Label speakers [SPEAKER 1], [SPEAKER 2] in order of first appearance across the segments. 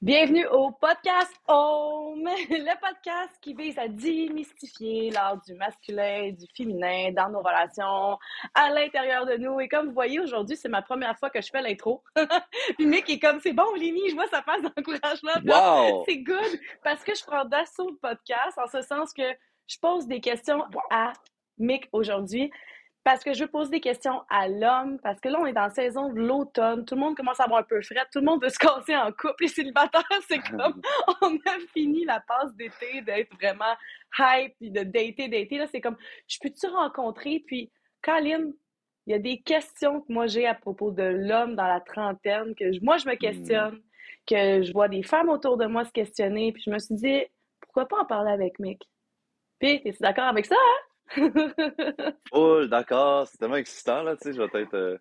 [SPEAKER 1] Bienvenue au podcast Home, le podcast qui vise à démystifier l'art du masculin, du féminin dans nos relations, à l'intérieur de nous. Et comme vous voyez, aujourd'hui, c'est ma première fois que je fais l'intro. Puis Mick est comme, c'est bon, Lénie, je vois sa face d'encouragement.
[SPEAKER 2] Wow!
[SPEAKER 1] C'est good parce que je prends d'assaut le podcast en ce sens que je pose des questions à Mick aujourd'hui parce que je veux poser des questions à l'homme, parce que là, on est dans la saison de l'automne, tout le monde commence à avoir un peu frais, tout le monde veut se casser en couple, les célibataires, c'est comme, on a fini la passe d'été d'être vraiment hype, puis de dater, dater, là, c'est comme, je peux-tu rencontrer, puis, Colin, il y a des questions que moi j'ai à propos de l'homme dans la trentaine, que moi je me questionne, que je vois des femmes autour de moi se questionner, puis je me suis dit, pourquoi pas en parler avec Mick? Puis, es-tu d'accord avec ça, hein?
[SPEAKER 2] Oh, d'accord, c'est tellement excitant, là, tu sais, je vais être, euh,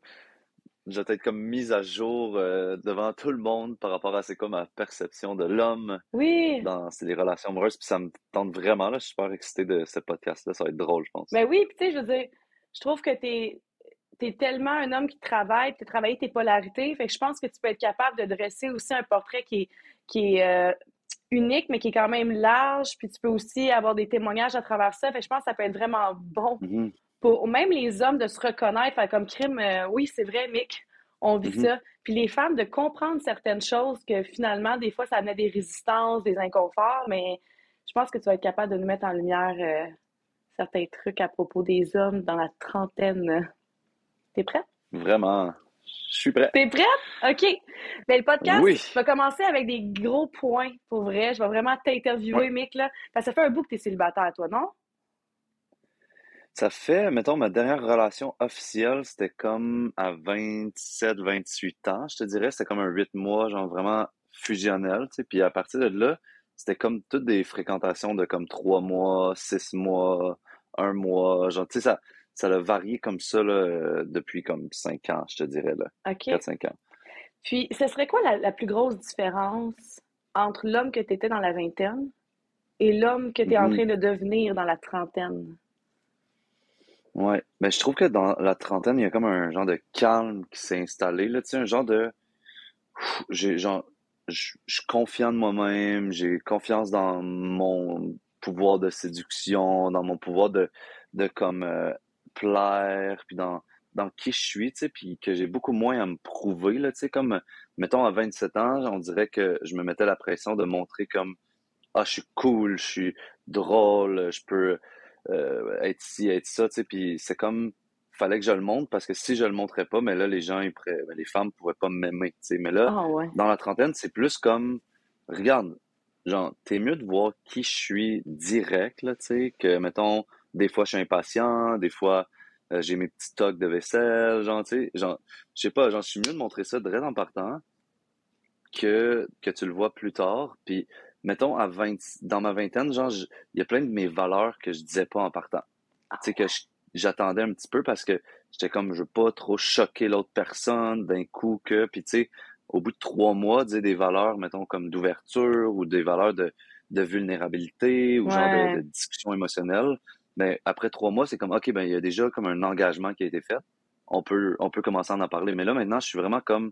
[SPEAKER 2] je vais être comme mise à jour euh, devant tout le monde par rapport à c'est quoi ma perception de l'homme
[SPEAKER 1] Oui,
[SPEAKER 2] dans les relations amoureuses, puis ça me tente vraiment, là, je suis super excité de ce podcast-là, ça va être drôle, je pense.
[SPEAKER 1] ben oui, puis tu sais, je veux dire, je trouve que t'es t'es tellement un homme qui travaille, tu as travaillé tes polarités, fait que je pense que tu peux être capable de dresser aussi un portrait qui est, qui est euh, unique, mais qui est quand même large, puis tu peux aussi avoir des témoignages à travers ça, fait que je pense que ça peut être vraiment bon
[SPEAKER 2] Mhm,
[SPEAKER 1] pour même les hommes de se reconnaître, faire comme crime, euh, oui, c'est vrai, Mick, on vit
[SPEAKER 2] mhm.
[SPEAKER 1] ça. Puis les femmes de comprendre certaines choses que finalement, des fois, ça amenait des résistances, des inconforts, mais je pense que tu vas être capable de nous mettre en lumière euh, certains trucs à propos des hommes dans la trentaine. T'es prête?
[SPEAKER 2] Vraiment, je suis prêt.
[SPEAKER 1] T'es prête? OK. Ben, le podcast
[SPEAKER 2] Oui,
[SPEAKER 1] va commencer avec des gros points, pour vrai. Je vais vraiment
[SPEAKER 2] ouais.
[SPEAKER 1] t'interviewer, Mick, là. Parce que ça fait un bout que t'es célibataire, toi, non?
[SPEAKER 2] Ça fait, mettons, ma dernière relation officielle, c'était comme à 27, 28 ans, je te dirais, c'était comme un 8 mois, genre vraiment fusionnel, tu sais, puis à partir de là, c'était comme toutes des fréquentations de comme 3 mois, 6 mois, un mois, genre, tu sais, ça, ça a varié comme ça, là, depuis comme 5 ans, je te dirais, là,
[SPEAKER 1] OK.
[SPEAKER 2] 4-5 ans.
[SPEAKER 1] Puis, ce serait quoi la, la plus grosse différence entre l'homme que tu étais dans la vingtaine et l'homme que tu es en
[SPEAKER 2] Mhm.
[SPEAKER 1] train de devenir dans la trentaine?
[SPEAKER 2] Ouais, mais je trouve que dans la trentaine, il y a comme un genre de calme qui s'est installé, là, tu sais, un genre de, j'ai, genre, je je suis confiant de moi-même, j'ai confiance dans mon pouvoir de séduction, dans mon pouvoir de, de comme, euh, plaire, puis dans, dans qui je suis, tu sais, puis que j'ai beaucoup moins à me prouver, là, tu sais, comme, mettons, à 27 ans, on dirait que je me mettais la pression de montrer comme, ah, je suis cool, je suis drôle, je peux euh, être ci, être ça, tu sais, puis c'est comme, fallait que je le montre parce que si je le montrais pas, mais là, les gens, ils pourraient- ben, les femmes pourraient pas m'aimer, tu sais. Mais là,
[SPEAKER 1] Ah ouais.
[SPEAKER 2] dans la trentaine, c'est plus comme, regarde, genre, t'es mieux de voir qui je suis direct, là, tu sais, que, mettons, des fois, je suis impatient, des fois, euh, j'ai mes petits tocs de vaisselle, genre, tu sais, genre, je sais pas, genre, je suis mieux de montrer ça direct en partant que, que tu le vois plus tard. Puis, mettons, à 20, dans ma vingtaine, genre, il y a plein de mes valeurs que je disais pas en partant.
[SPEAKER 1] Ah
[SPEAKER 2] Tu sais, que j'attendais un petit peu parce que j'étais comme, je veux pas trop choquer l'autre personne d'un coup que, puis tu sais, au bout de trois mois, dire des valeurs, mettons, comme d'ouverture ou des valeurs de, de vulnérabilité ou genre de, de discussion émotionnelle. Mais après trois mois, c'est comme, OK, ben, il y a déjà comme un engagement qui a été fait. On peut, on peut commencer à en parler. Mais là, maintenant, je suis vraiment comme,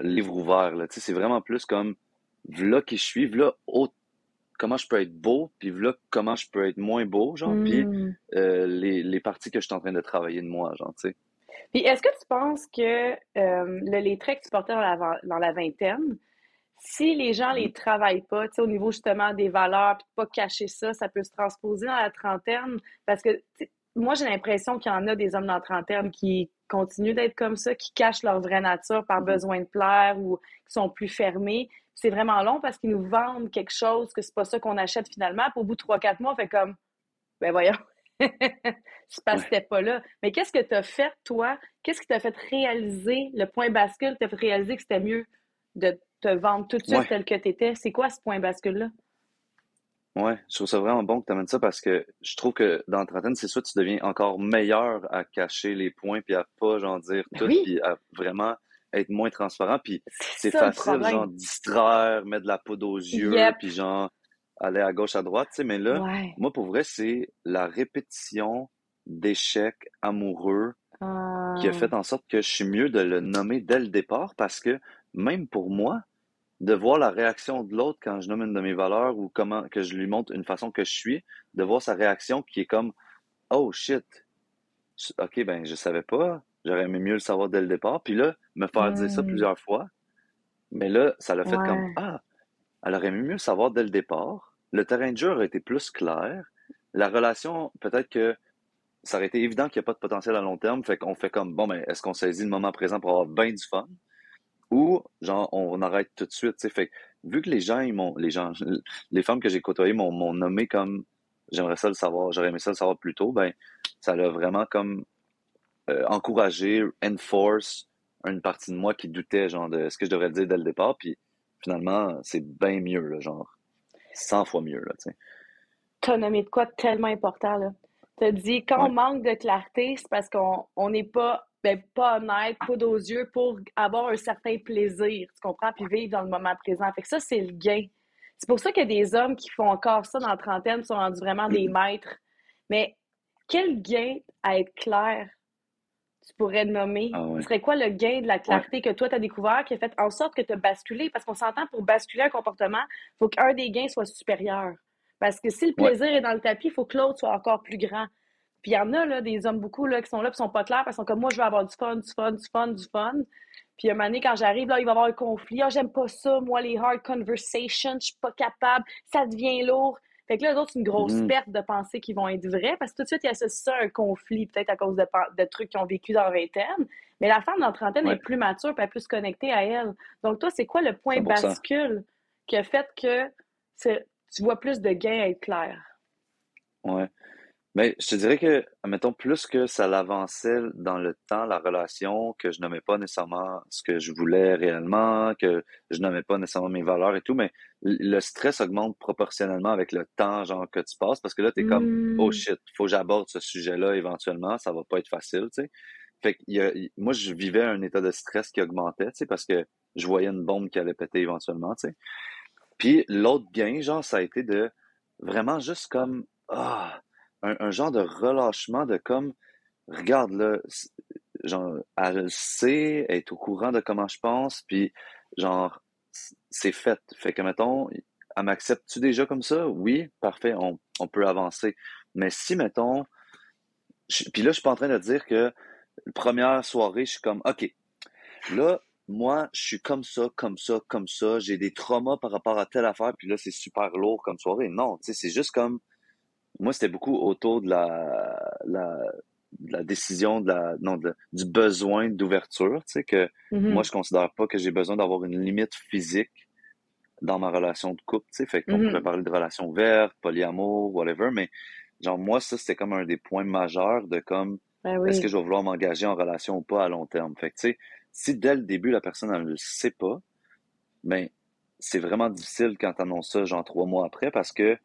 [SPEAKER 2] livre ouvert, là. Tu sais, c'est vraiment plus comme, v'là qui je suis, autre- comment je peux être beau, puis v'là comment je peux être moins beau, genre, puis
[SPEAKER 1] Hmm.
[SPEAKER 2] euh, les, les parties que je suis en train de travailler de moi, genre, tu sais.
[SPEAKER 1] Puis, est-ce que tu penses que euh, le- les traits que tu portais dans la, dans la vingtaine, si les gens les travaillent pas, au niveau justement des valeurs, puis pas cacher ça, ça peut se transposer dans la trentaine. Parce que moi, j'ai l'impression qu'il y en a des hommes dans la trentaine qui continuent d'être comme ça, qui cachent leur vraie nature par
[SPEAKER 2] Mhm.
[SPEAKER 1] besoin de plaire ou qui sont plus fermés. C'est vraiment long parce qu'ils nous vendent quelque chose que c'est pas ça qu'on achète finalement. Puis au bout de trois, quatre mois, on fait comme, ben voyons, c'est parce que t'es pas là. Mais qu'est-ce que tu as fait, toi? Qu'est-ce qui t'a fait réaliser, le point bascule, t'a fait réaliser que c'était mieux de te vendre tout de suite
[SPEAKER 2] Ouais,
[SPEAKER 1] tel que t'étais? C'est quoi ce point bascule-là?
[SPEAKER 2] ouais, je trouve ça vraiment bon que tu amènes ça parce que je trouve que dans la trentaine, c'est soit tu deviens encore meilleur à cacher les points puis à pas, genre, dire
[SPEAKER 1] Ben
[SPEAKER 2] tout
[SPEAKER 1] oui,
[SPEAKER 2] puis à vraiment être moins transparent puis
[SPEAKER 1] c'est
[SPEAKER 2] facile, genre, distraire, mettre de la poudre aux yeux
[SPEAKER 1] Yep.
[SPEAKER 2] puis genre, aller à gauche, à droite, tu sais, mais là,
[SPEAKER 1] Ouais.
[SPEAKER 2] moi, pour vrai, c'est la répétition d'échecs amoureux qui a
[SPEAKER 1] Ah.
[SPEAKER 2] fait en sorte que je suis mieux de le nommer dès le départ parce que même pour moi, de voir la réaction de l'autre quand je nomme une de mes valeurs ou comment que je lui montre une façon que je suis, de voir sa réaction qui est comme Oh shit, ok, ben je savais pas, j'aurais aimé mieux le savoir dès le départ. Puis là, me faire dire ça plusieurs fois, mais là, ça l'a fait comme. Ah, elle aurait aimé mieux le savoir dès le départ. Le terrain de jeu aurait été plus clair. La relation, peut-être que ça aurait été évident qu'il n'y a pas de potentiel à long terme. Fait qu'on fait comme Bon, ben, est-ce qu'on saisit le moment présent pour avoir bien du fun? Ou genre on arrête tout de suite. Fait vu que les gens, ils m'ont, les gens, les femmes que j'ai côtoyées m'ont nommé comme j'aimerais ça le savoir, j'aurais aimé ça le savoir plus tôt, ben ça l'a vraiment comme euh, encouragé, enforce une partie de moi qui doutait genre de ce que je devrais dire dès le départ, puis finalement c'est bien mieux là, genre 100 fois mieux là, tu sais.
[SPEAKER 1] T'as nommé de quoi tellement important, là. T'as dit, quand on manque de clarté, c'est parce qu'on on n'est pas, ben, pas honnête, pas aux yeux pour avoir un certain plaisir, tu comprends, puis vivre dans le moment présent. Fait que ça, c'est le gain. C'est pour ça qu'il y a des hommes qui font encore ça dans la trentaine, sont rendus vraiment des maîtres. Mais quel gain à être clair tu pourrais nommer?
[SPEAKER 2] Ah ouais.
[SPEAKER 1] Ce serait quoi le gain de la
[SPEAKER 2] Ouais.
[SPEAKER 1] clarté que toi, tu as découvert qui a fait en sorte que tu as basculé? Parce qu'on s'entend pour basculer un comportement, il faut qu'un des gains soit supérieur. Parce que si le
[SPEAKER 2] Ouais.
[SPEAKER 1] plaisir est dans le tapis, il faut que l'autre soit encore plus grand. Puis il y en a, là, des hommes beaucoup, là, qui sont là, qui sont pas clairs, parce qu'ils sont comme moi, je veux avoir du fun, du fun, du fun, du fun. Puis un moment donné, quand j'arrive, là, il va y avoir un conflit. Ah, j'aime pas ça, moi, les hard conversations, je suis pas capable, ça devient lourd. Fait que là, les autres, c'est une grosse
[SPEAKER 2] Mhm.
[SPEAKER 1] perte de penser qu'ils vont être vrais, parce que tout de suite, ils associent ça à un conflit, peut-être à cause de, trucs qu'ils ont vécu dans la vingtaine. Mais la femme dans la trentaine
[SPEAKER 2] Ouais.
[SPEAKER 1] est plus mature, puis elle est plus connectée à elle. Donc, toi, c'est quoi le point
[SPEAKER 2] 100%.
[SPEAKER 1] bascule qui a fait que tu vois plus de gains à être clair?
[SPEAKER 2] Ouais. Mais je te dirais que, mettons, plus que ça l'avançait dans le temps, la relation, que je nommais pas nécessairement ce que je voulais réellement, que je nommais pas nécessairement mes valeurs et tout, mais le stress augmente proportionnellement avec le temps, genre, que tu passes, parce que là, t'es comme, oh
[SPEAKER 1] Hmm.
[SPEAKER 2] shit, faut que j'aborde ce sujet-là éventuellement, ça va pas être facile, tu sais. Fait que y a- moi, je vivais un état de stress qui augmentait, tu sais, parce que je voyais une bombe qui allait péter éventuellement, tu sais. Puis l'autre gain, genre, ça a été de vraiment juste comme, ah, un, genre de relâchement de comme, regarde là, genre, elle sait, elle est au courant de comment je pense, puis genre, c'est fait. Fait que, mettons, elle m'accepte-tu déjà comme ça? Oui, parfait, on, on peut avancer. Mais si, mettons, puis là, je suis pas en train de dire que première soirée, je suis comme, OK, là, moi, je suis comme ça, comme ça, comme ça, j'ai des traumas par rapport à telle affaire, puis là, c'est super lourd comme soirée. Non, tu sais, c'est juste comme, moi, c'était beaucoup autour de la, la, de la décision, de la, non, de- du besoin d'ouverture, tu sais, que
[SPEAKER 1] Mhm.
[SPEAKER 2] moi, je considère pas que j'ai besoin d'avoir une limite physique dans ma relation de couple, tu sais, fait qu'on
[SPEAKER 1] Mhm.
[SPEAKER 2] pourrait parler de relation ouverte, polyamour, whatever, mais genre, moi, ça, c'était comme un des points majeurs de comme,
[SPEAKER 1] Ben
[SPEAKER 2] est-ce que je vais vouloir m'engager en relation ou pas à long terme? Fait que, tu sais, si dès le début, la personne, elle ne le sait pas, ben, c'est vraiment difficile quand t'annonces ça, genre, trois mois après, parce que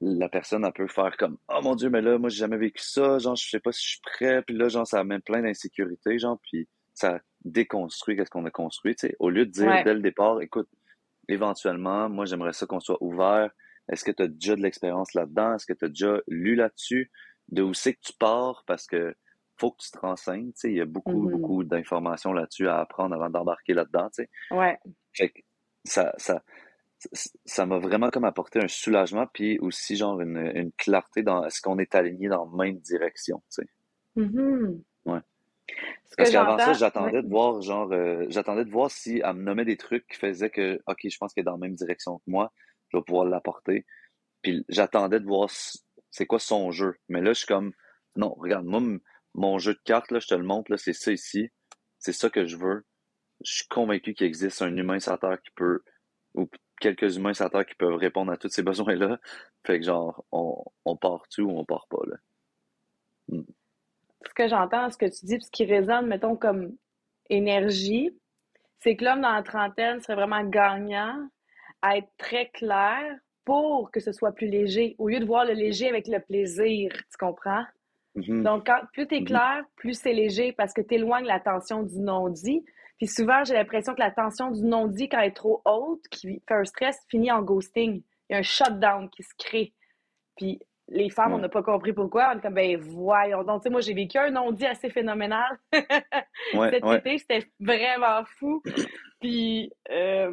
[SPEAKER 2] la personne, elle peut faire comme, oh mon Dieu, mais là, moi, j'ai jamais vécu ça, genre, je sais pas si je suis prêt, puis là, genre, ça amène plein d'insécurité, genre, puis ça déconstruit qu'est-ce qu'on a construit, tu sais, au lieu de dire
[SPEAKER 1] Ouais.
[SPEAKER 2] dès le départ, écoute, éventuellement, moi, j'aimerais ça qu'on soit ouvert. Est-ce que tu as déjà de l'expérience là-dedans? Est-ce que tu as déjà lu là-dessus? De où c'est que tu pars? Parce que faut que tu te renseignes, tu sais, il y a beaucoup,
[SPEAKER 1] Mhm.
[SPEAKER 2] beaucoup d'informations là-dessus à apprendre avant d'embarquer là-dedans, tu sais.
[SPEAKER 1] Ouais.
[SPEAKER 2] Fait que ça, ça, ça m'a vraiment comme apporté un soulagement, puis aussi genre une, une clarté dans est-ce qu'on est aligné dans la même direction, tu sais.
[SPEAKER 1] Mhm.
[SPEAKER 2] Ouais.
[SPEAKER 1] Ce
[SPEAKER 2] Parce qu'avant ça,
[SPEAKER 1] ouais.
[SPEAKER 2] j'attendais de voir, genre, euh, j'attendais de voir si elle me nommait des trucs qui faisaient que, OK, je pense qu'elle est dans la même direction que moi, je vais pouvoir l'apporter. Puis j'attendais de voir c'est quoi son jeu. Mais là, je suis comme, non, regarde, moi, mon jeu de cartes, là, je te le montre, là, c'est ça ici. C'est ça que je veux. Je suis convaincu qu'il existe un humain sur la Terre qui peut, ou quelques humains sur la Terre qui peuvent répondre à tous ces besoins-là. Fait que genre, on, on part-tu ou on part pas, là. Mm.
[SPEAKER 1] Ce que j'entends, ce que tu dis, puis ce qui résonne, mettons, comme énergie, c'est que l'homme dans la trentaine serait vraiment gagnant à être très clair pour que ce soit plus léger, au lieu de voir le léger avec le plaisir, tu comprends?
[SPEAKER 2] Mhm.
[SPEAKER 1] Donc, quand, plus tu es
[SPEAKER 2] Mhm.
[SPEAKER 1] clair, plus c'est léger parce que tu éloignes la tension du non-dit. Puis souvent, j'ai l'impression que la tension du non-dit, quand elle est trop haute, qui fait un stress, finit en ghosting. Il y a un shutdown qui se crée. Puis les femmes, on n'a pas compris pourquoi. On est comme, ben voyons. Donc, tu sais, moi, j'ai vécu un non-dit assez phénoménal
[SPEAKER 2] Ouais,
[SPEAKER 1] cet
[SPEAKER 2] ouais.
[SPEAKER 1] été. C'était vraiment fou. Puis, euh,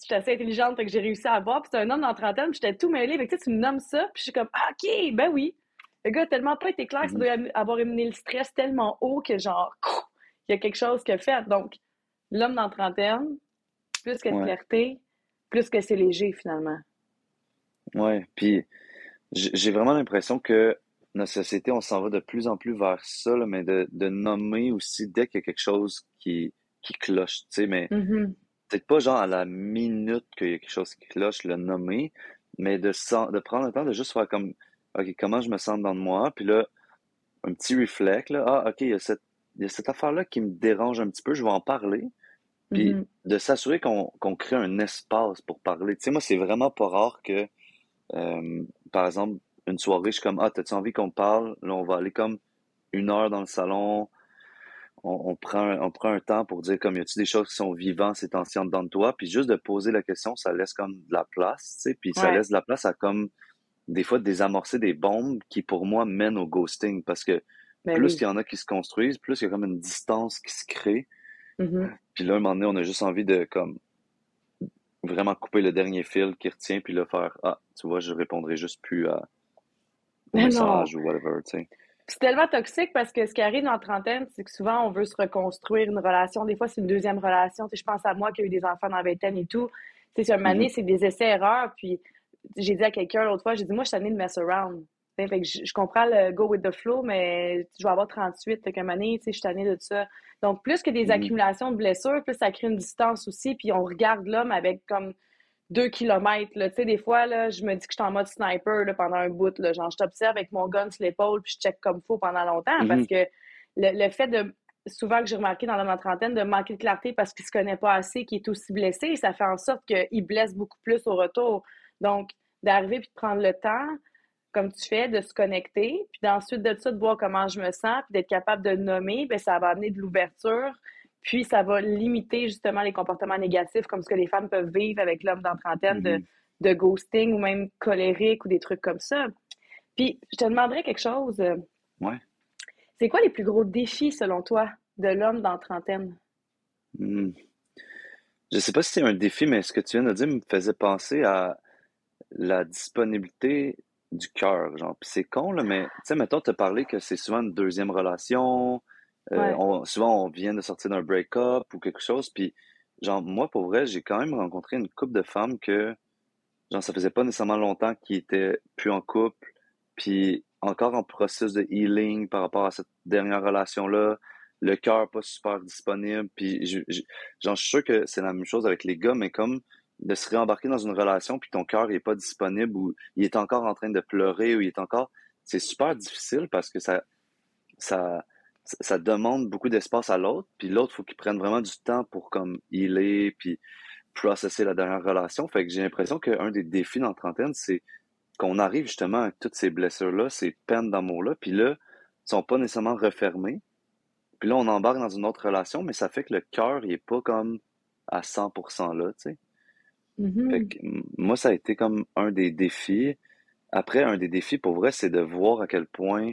[SPEAKER 1] j'étais assez intelligente, fait que j'ai réussi à voir. Puis c'est un homme dans la trentaine, puis j'étais tout mêlée. Fait que tu me nommes ça, puis je suis comme, ah, OK, ben oui. Le gars a tellement pas été clair, ça
[SPEAKER 2] Mhm.
[SPEAKER 1] doit avoir émené le stress tellement haut que genre, il y a quelque chose qui a fait. Donc, l'homme dans la trentaine, plus que de
[SPEAKER 2] Ouais.
[SPEAKER 1] clarté, plus que c'est léger finalement.
[SPEAKER 2] Ouais. Puis j'ai vraiment l'impression que notre société, on s'en va de plus en plus vers ça, là, mais de, de nommer aussi dès qu'il y a quelque chose qui, qui cloche, tu sais, mais
[SPEAKER 1] Mhm.
[SPEAKER 2] peut-être pas genre à la minute qu'il y a quelque chose qui cloche, le nommer, mais de, de prendre le temps de juste faire comme, OK, comment je me sens dans moi, puis là, un petit réflexe, là, ah, OK, il y a cette, il y a cette affaire-là qui me dérange un petit peu, je vais en parler, puis
[SPEAKER 1] Mhm.
[SPEAKER 2] de s'assurer qu'on crée un espace pour parler. Tu sais, moi, c'est vraiment pas rare que, euh, par exemple, une soirée, je suis comme, ah, t'as-tu envie qu'on parle? Là, on va aller comme une heure dans le salon, on, on prend, un- on prend un temps pour dire comme, y a-tu des choses qui sont vivantes ces temps-ci en dedans de toi? Puis juste de poser la question, ça laisse comme de la place, tu sais, puis ça laisse de la place à comme, des fois, désamorcer des bombes qui, pour moi, mènent au ghosting. Parce que
[SPEAKER 1] Ben
[SPEAKER 2] plus
[SPEAKER 1] oui.
[SPEAKER 2] il y en a qui se construisent, plus il y a comme une distance qui se crée.
[SPEAKER 1] Mhm.
[SPEAKER 2] Puis là, un moment donné, on a juste envie de, comme, vraiment couper le dernier fil qui retient, puis là, faire, ah, tu vois, je répondrai juste plus à,
[SPEAKER 1] Mais non.
[SPEAKER 2] message ou whatever, tu sais.
[SPEAKER 1] C'est tellement toxique parce que ce qui arrive dans la trentaine, c'est que souvent, on veut se reconstruire une relation. Des fois, c'est une deuxième relation. Tu sais, je pense à moi qui a eu des enfants dans la vingtaine et tout. Tu sais, sur un moment donné,
[SPEAKER 2] Mhm.
[SPEAKER 1] c'est des essais-erreurs. Puis, j'ai dit à quelqu'un l'autre fois, j'ai dit, moi, je suis tannée de mess around. Fait que je, je comprends le go with the flow, mais je vais avoir 38. Fait qu'à un moment donné, tu sais, je suis tannée de ça. Donc, plus que des
[SPEAKER 2] Mhm.
[SPEAKER 1] accumulations de blessures, plus ça crée une distance aussi. Puis, on regarde l'homme avec comme deux kilomètres. Tu sais, des fois, là, je me dis que je suis en mode sniper là, pendant un bout. Là. Genre, je t'observe avec mon gun sur l'épaule puis je check comme faut pendant longtemps parce
[SPEAKER 2] Mhm.
[SPEAKER 1] que le, le fait de, souvent que j'ai remarqué dans la trentaine, de manquer de clarté parce qu'il se connaît pas assez, qu'il est aussi blessé, ça fait en sorte qu'il blesse beaucoup plus au retour. Donc, d'arriver puis de prendre le temps, comme tu fais, de se connecter, puis d'ensuite de ça, de voir comment je me sens, puis d'être capable de nommer, bien, ça va amener de l'ouverture, puis ça va limiter justement les comportements négatifs comme ce que les femmes peuvent vivre avec l'homme dans la trentaine de,
[SPEAKER 2] Mhm.
[SPEAKER 1] de ghosting ou même colérique ou des trucs comme ça. Puis je te demanderais quelque chose.
[SPEAKER 2] Ouais.
[SPEAKER 1] C'est quoi les plus gros défis selon toi de l'homme dans trentaine?
[SPEAKER 2] Hmm. Je sais pas si c'est un défi, mais ce que tu viens de dire me faisait penser à la disponibilité du cœur, genre. Puis c'est con, là, mais tu sais, mettons, te parler que c'est souvent une deuxième relation, euh,
[SPEAKER 1] Ouais.
[SPEAKER 2] on- souvent on vient de sortir d'un break-up ou quelque chose, puis genre, moi, pour vrai, j'ai quand même rencontré une couple de femmes que, genre, ça faisait pas nécessairement longtemps qu'ils étaient plus en couple, puis encore en processus de healing par rapport à cette dernière relation-là, le cœur pas super disponible, puis je, je- genre, je suis sûr que c'est la même chose avec les gars, mais comme de se réembarquer dans une relation puis ton cœur est pas disponible ou il est encore en train de pleurer ou il est encore c'est super difficile parce que ça ça ça demande beaucoup d'espace à l'autre puis l'autre faut qu'il prenne vraiment du temps pour comme healer puis processer la dernière relation. Fait que j'ai l'impression qu'un des défis dans la trentaine c'est qu'on arrive justement avec toutes ces blessures là ces peines d'amour là puis là sont pas nécessairement refermées puis là on embarque dans une autre relation mais ça fait que le cœur il est pas comme à 100% là tu sais
[SPEAKER 1] Mhm.
[SPEAKER 2] fait que, m- moi, ça a été comme un des défis. Après, un des défis, pour vrai, c'est de voir à quel point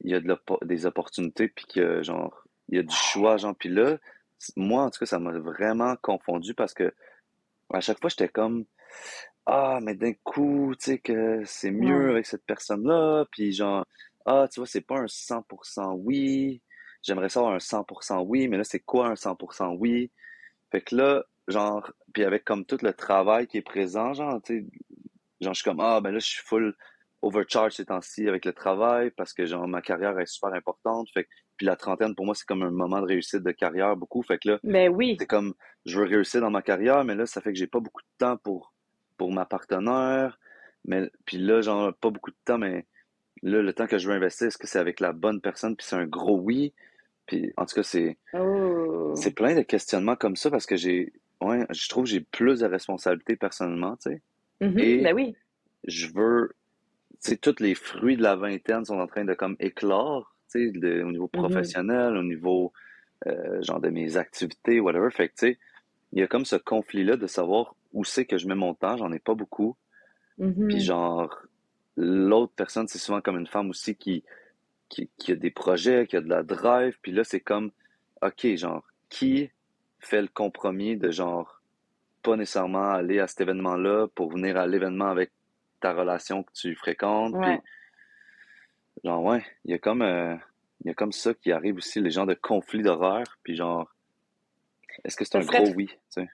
[SPEAKER 2] il y a de l'oppo- des opportunités, puis que, genre, il y a du choix, genre. Puis là, c- moi, en tout cas, ça m'a vraiment confondu parce que à chaque fois, j'étais comme, ah, mais d'un coup, tu sais, que c'est mieux
[SPEAKER 1] Ouais.
[SPEAKER 2] avec cette personne-là, puis genre, ah, tu vois, c'est pas un 100% oui. J'aimerais ça avoir un 100% oui, mais là, c'est quoi un 100% oui? Fait que là, genre, puis avec comme tout le travail qui est présent, genre, tu sais, genre, je suis comme, ah, ben là, je suis full overcharge ces temps-ci avec le travail parce que, genre, ma carrière est super importante. Fait que, puis la trentaine, pour moi, c'est comme un moment de réussite de carrière, beaucoup. Fait que là,
[SPEAKER 1] Ben oui.
[SPEAKER 2] c'est comme, je veux réussir dans ma carrière, mais là, ça fait que j'ai pas beaucoup de temps pour, pour ma partenaire. Mais, puis là, genre, pas beaucoup de temps, mais là, le temps que je veux investir, est-ce que c'est avec la bonne personne? Puis c'est un gros oui? Puis, en tout cas, c'est,
[SPEAKER 1] Oh.
[SPEAKER 2] c'est plein de questionnements comme ça parce que j'ai, ouais, je trouve que j'ai plus de responsabilités personnellement, tu sais.
[SPEAKER 1] Mhm.
[SPEAKER 2] Et
[SPEAKER 1] Ben oui.
[SPEAKER 2] je veux, tu sais, tous les fruits de la vingtaine sont en train de comme éclore, tu sais, de- au niveau
[SPEAKER 1] Mhm.
[SPEAKER 2] professionnel, au niveau, euh, genre de mes activités, whatever. Fait que, tu sais, il y a comme ce conflit-là de savoir où c'est que je mets mon temps, j'en ai pas beaucoup. Puis
[SPEAKER 1] Mhm.
[SPEAKER 2] genre, l'autre personne, c'est souvent comme une femme aussi qui, qui, qui a des projets, qui a de la drive. Puis là, c'est comme, OK, genre, qui fait le compromis de genre pas nécessairement aller à cet événement-là pour venir à l'événement avec ta relation que tu fréquentes.
[SPEAKER 1] Ouais.
[SPEAKER 2] Genre, ouais, il y a comme, euh, il y a comme ça qui arrive aussi, les gens de conflits d'horaire. Puis genre, est-ce que c'est un gros
[SPEAKER 1] de,
[SPEAKER 2] oui, tu sais?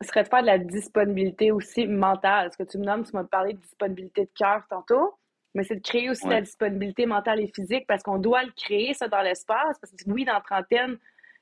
[SPEAKER 1] ça serait de faire de la disponibilité aussi mentale. Ce que tu me nommes, tu m'as parlé de disponibilité de cœur tantôt, mais c'est de créer aussi de la disponibilité mentale et physique parce qu'on doit le créer, ça, dans l'espace. Parce que oui, dans la trentaine,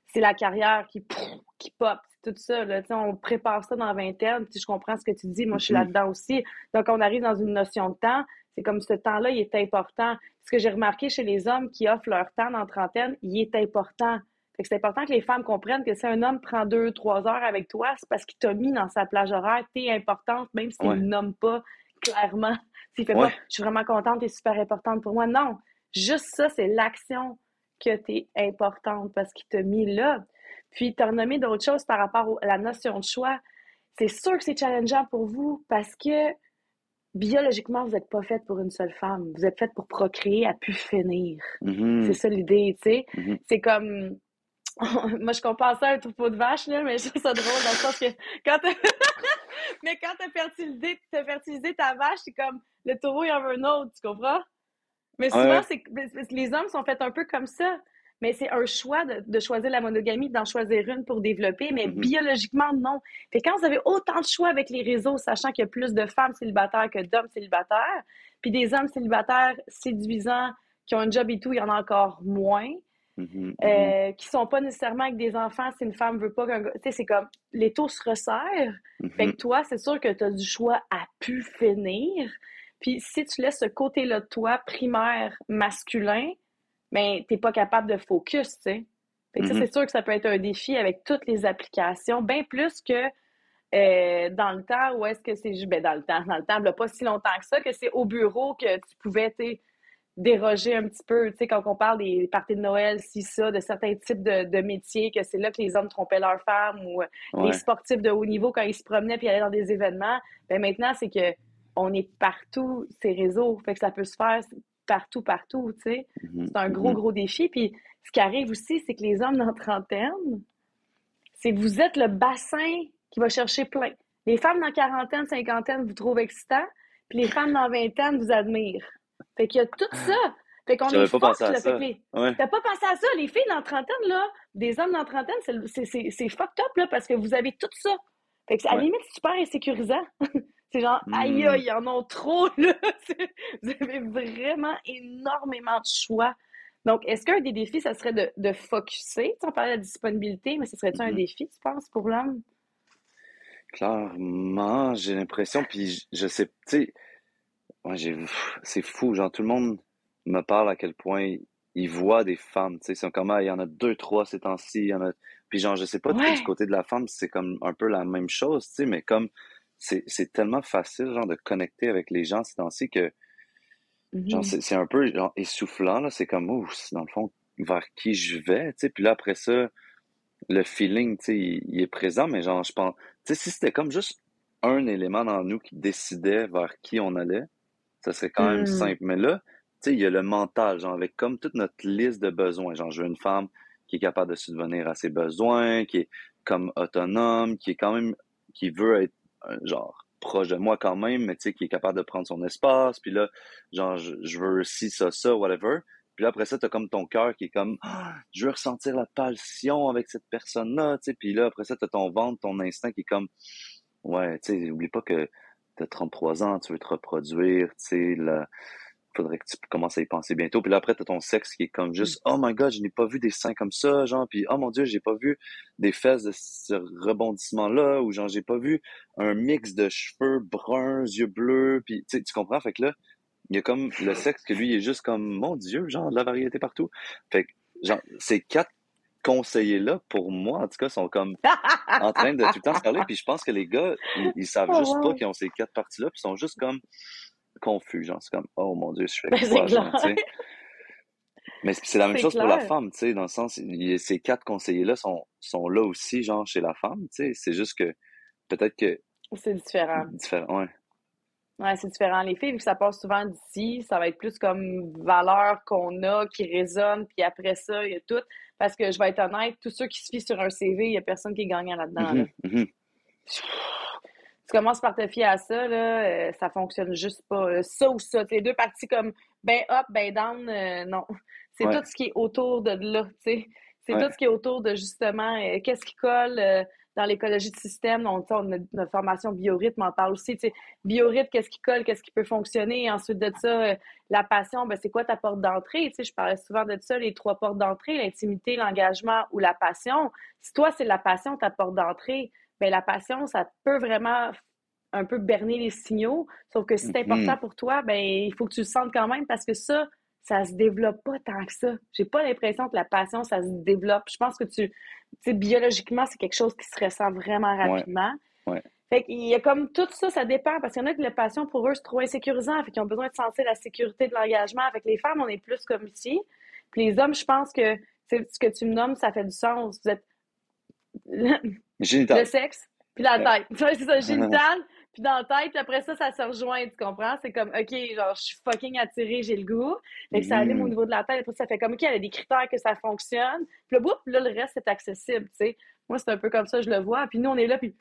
[SPEAKER 1] c'est la carrière qui, pff, qui pop, c'est tout ça. Là. On prépare ça dans la vingtaine. Je comprends ce que tu dis. Moi, je suis
[SPEAKER 2] Mhm.
[SPEAKER 1] là-dedans aussi. Donc, on arrive dans une notion de temps. C'est comme ce temps-là, il est important. Ce que j'ai remarqué chez les hommes qui offrent leur temps dans la trentaine, il est important. C'est important que les femmes comprennent que si un homme prend deux, trois heures avec toi, c'est parce qu'il t'a mis dans sa plage horaire. T'es importante, même s'il
[SPEAKER 2] Ouais.
[SPEAKER 1] ne nomme pas clairement. S'il fait
[SPEAKER 2] Ouais.
[SPEAKER 1] pas, je suis vraiment contente, t'es super importante pour moi. Non. Juste ça, c'est l'action que t'es importante parce qu'il t'a mis là. Puis, tu as renommé d'autres choses par rapport à la notion de choix. C'est sûr que c'est challengeant pour vous parce que biologiquement, vous n'êtes pas faite pour une seule femme. Vous êtes faite pour procréer à pu finir. C'est
[SPEAKER 2] Mhm,
[SPEAKER 1] ça l'idée, tu sais.
[SPEAKER 2] mhm.
[SPEAKER 1] C'est comme. Moi, je compare ça à un troupeau de vaches, là, mais je trouve ça drôle dans le sens que quand mais quand t'as fertilisé, t'as fertilisé ta vache, c'est comme le taureau, il en veut un autre, tu comprends? Mais souvent,
[SPEAKER 2] ouais.
[SPEAKER 1] c'est que les hommes sont faits un peu comme ça. Mais c'est un choix de, de choisir la monogamie, d'en choisir une pour développer, mais
[SPEAKER 2] Mhm.
[SPEAKER 1] biologiquement, non. Que quand vous avez autant de choix avec les réseaux, sachant qu'il y a plus de femmes célibataires que d'hommes célibataires, puis des hommes célibataires séduisants qui ont un job et tout, il y en a encore moins,
[SPEAKER 2] mhm.
[SPEAKER 1] euh, qui sont pas nécessairement avec des enfants si une femme veut pas qu'un gars... Tu sais, c'est comme, les taux se resserrent. Fait que
[SPEAKER 2] Mhm.
[SPEAKER 1] toi, c'est sûr que tu as du choix à pu finir. Puis si tu laisses ce côté-là de toi, primaire, masculin, ben, t'es pas capable de focus, tu sais. Ça,
[SPEAKER 2] Mhm.
[SPEAKER 1] c'est sûr que ça peut être un défi avec toutes les applications, bien plus que euh, dans le temps où est-ce que c'est... Ben, dans le temps, dans le temps, pas si longtemps que ça, que c'est au bureau que tu pouvais, tu déroger un petit peu, tu sais, quand on parle des parties de Noël, si ça, de certains types de, de métiers, que c'est là que les hommes trompaient leurs femmes ou euh, les sportifs de haut niveau quand ils se promenaient puis allaient dans des événements, ben maintenant, c'est que on est partout, ces réseaux, fait que ça peut se faire partout, partout, tu sais.
[SPEAKER 2] Mhm,
[SPEAKER 1] C'est un gros,
[SPEAKER 2] mhm.
[SPEAKER 1] gros défi. Puis ce qui arrive aussi, c'est que les hommes dans la trentaine, c'est que vous êtes le bassin qui va chercher plein. Les femmes dans la quarantaine, cinquantaine vous trouvent excitant, puis les femmes dans vingtaine vous admirent. Fait qu'il y a tout ça. Fait qu'on est
[SPEAKER 2] pas pensé à
[SPEAKER 1] là.
[SPEAKER 2] Ça.
[SPEAKER 1] les-
[SPEAKER 2] Ouais.
[SPEAKER 1] T'as pas pensé à ça? Les filles dans la trentaine, là, des hommes dans la trentaine, c'est- c'est- c'est c'est fucked up, là, parce que vous avez tout ça. Fait que c'est à la
[SPEAKER 2] Ouais.
[SPEAKER 1] limite super insécurisant. c'est genre, aïe,
[SPEAKER 2] Hmm.
[SPEAKER 1] aïe, ils en ont trop, là. Vous avez vraiment énormément de choix. Donc, est-ce qu'un des défis, ça serait de, de focusser? Tu sais, on parlait de la disponibilité, mais ce serait-tu un
[SPEAKER 2] Mhm.
[SPEAKER 1] défi, tu penses, pour l'homme?
[SPEAKER 2] Clairement, j'ai l'impression, puis je, je sais, tu sais, moi, j'ai, c'est fou, genre, tout le monde me parle à quel point ils voient des femmes, tu sais, ils sont comme, ah, il y en a deux, trois ces temps-ci, il y en a, puis genre, je sais pas,
[SPEAKER 1] Ouais.
[SPEAKER 2] du côté de la femme, c'est comme un peu la même chose, tu sais, mais comme, c'est, c'est tellement facile, genre, de connecter avec les gens ces temps-ci que, genre,
[SPEAKER 1] Mhm.
[SPEAKER 2] c'est, c'est un peu, genre, essoufflant, là, c'est comme, ouf, c'est dans le fond, vers qui je vais, tu sais, puis là, après ça, le feeling, tu sais, il, il est présent, mais genre, je pense, tu sais, si c'était comme juste un élément dans nous qui décidait vers qui on allait, ça serait quand même
[SPEAKER 1] Hmm.
[SPEAKER 2] simple. Mais là, tu sais, il y a le mental, genre, avec comme toute notre liste de besoins. Genre, je veux une femme qui est capable de subvenir à ses besoins, qui est comme autonome, qui est quand même, qui veut être, genre, proche de moi quand même, mais tu sais, qui est capable de prendre son espace. Puis là, genre, je, veux ci, ça, ça, whatever. Puis là, après ça, t'as comme ton cœur qui est comme, Ah, je veux ressentir la passion avec cette personne-là, tu sais. Puis là, après ça, t'as ton ventre, ton instinct qui est comme, ouais, tu sais, oublie pas que t'as 33 ans, tu veux te reproduire, tu sais, là, faudrait que tu commences à y penser bientôt. Puis là, après, t'as ton sexe qui est comme juste, oh my god, je n'ai pas vu des seins comme ça, genre, puis oh mon dieu, j'ai pas vu des fesses de ce rebondissement-là, ou genre, j'ai pas vu un mix de cheveux bruns, yeux bleus, puis tu comprends? Fait que là, il y a comme le sexe que lui, il est juste comme, mon dieu, genre, de la variété partout. Fait que, genre, ces quatre conseillers-là, pour moi, en tout cas, sont comme en train de tout le temps se parler. Puis je pense que les gars, ils, ils savent
[SPEAKER 1] Oh,
[SPEAKER 2] juste pas qu'ils ont ces quatre parties-là, puis ils sont juste comme confus. Genre, c'est comme, oh mon Dieu, je fais
[SPEAKER 1] Ben,
[SPEAKER 2] quoi, genre,
[SPEAKER 1] clair.
[SPEAKER 2] tu sais. Mais c'est la même chose pour la femme, tu sais, dans le sens, il- ces quatre conseillers-là sont, sont là aussi, genre, chez la femme, tu sais. C'est juste que peut-être que
[SPEAKER 1] C'est différent.
[SPEAKER 2] différent, ouais.
[SPEAKER 1] Ouais, c'est différent. Les filles, vu que ça passe souvent d'ici, ça va être plus comme valeur qu'on a, qui résonne, puis après ça, il y a tout. Parce que je vais être honnête, tous ceux qui se fient sur un CV, il n'y a personne qui est gagnant là-dedans. là.
[SPEAKER 2] Mhm, mhm.
[SPEAKER 1] commences par te fier à ça, là, euh, ça fonctionne juste pas. Ça ou ça. T'es deux parties comme ben up, ben down, euh, non. C'est tout ce qui est autour de là, tu sais. C'est tout ce qui est autour de justement euh, qu'est-ce qui colle dans l'écologie de système. On, on a notre formation biorhythme, on en parle aussi. Tu sais, biorhythme, qu'est-ce qui colle, qu'est-ce qui peut fonctionner? Et ensuite de ça, la passion, ben, c'est quoi ta porte d'entrée? Tu sais, je parlais souvent de ça, les trois portes d'entrée, l'intimité, l'engagement ou la passion. Si toi, c'est la passion, ta porte d'entrée, ben, la passion, ça peut vraiment un peu berner les signaux. Sauf que si c'est mm-hmm. important pour toi, ben, il faut que tu le sentes quand même parce que ça, ça se développe pas tant que ça. J'ai pas l'impression que la passion, ça se développe. Je pense que tu, sais, biologiquement, c'est quelque chose qui se ressent vraiment rapidement.
[SPEAKER 2] Ouais.
[SPEAKER 1] Fait qu'il y a comme tout ça, ça dépend, parce qu'il y en a que la passion pour eux, c'est trop insécurisant, fait qu'ils ont besoin de sentir la sécurité de l'engagement. Avec les femmes, on est plus comme ici. Puis les hommes, je pense que ce que tu me nommes, ça fait du sens. Vous êtes
[SPEAKER 2] Génital.
[SPEAKER 1] Le sexe, puis la tête. c'est ça, génital, puis dans la tête, puis après ça, ça se rejoint, tu comprends? C'est comme, OK, genre, je suis fucking attirée, j'ai le goût. Fait que ça allume au mm-hmm. niveau de la tête. Après, ça fait comme, OK, il y a des critères que ça fonctionne. Puis là, là, le reste est accessible, tu sais. Moi, c'est un peu comme ça, je le vois. Puis nous, on est là, puis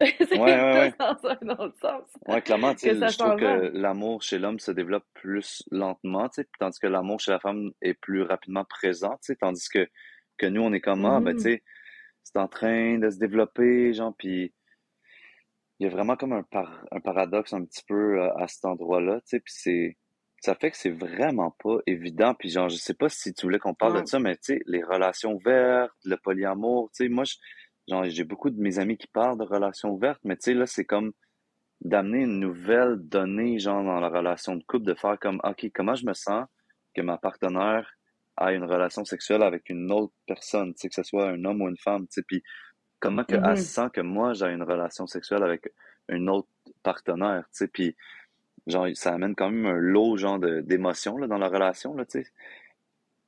[SPEAKER 2] c'est ouais, ouais, dans un autre sens. Ouais, clairement, tu sais, je trouve que l'amour chez l'homme se développe plus lentement, tu sais, tandis que l'amour chez la femme est plus rapidement présent, tu sais, tandis que, que nous, on est comme, ah, ben, tu mm-hmm. sais, c'est en train de se développer, genre, puis il y a vraiment comme un, un paradoxe un petit peu euh, à cet endroit-là, tu sais, puis c'est ça fait que c'est vraiment pas évident, puis genre, je sais pas si tu voulais qu'on parle de ça, mais tu sais, les relations ouvertes, le polyamour, tu sais, moi, genre, j'ai beaucoup de mes amis qui parlent de relations ouvertes, mais tu sais, là, c'est comme d'amener une nouvelle donnée, genre, dans la relation de couple, de faire comme, OK, comment je me sens que ma partenaire a une relation sexuelle avec une autre personne, tu sais, que ce soit un homme ou une femme, tu sais, puis comment que, elle mm-hmm. sent que moi, j'ai une relation sexuelle avec un autre partenaire, tu sais, puis genre, ça amène quand même un lot, genre, d'émotions, là, dans la relation, là, tu sais.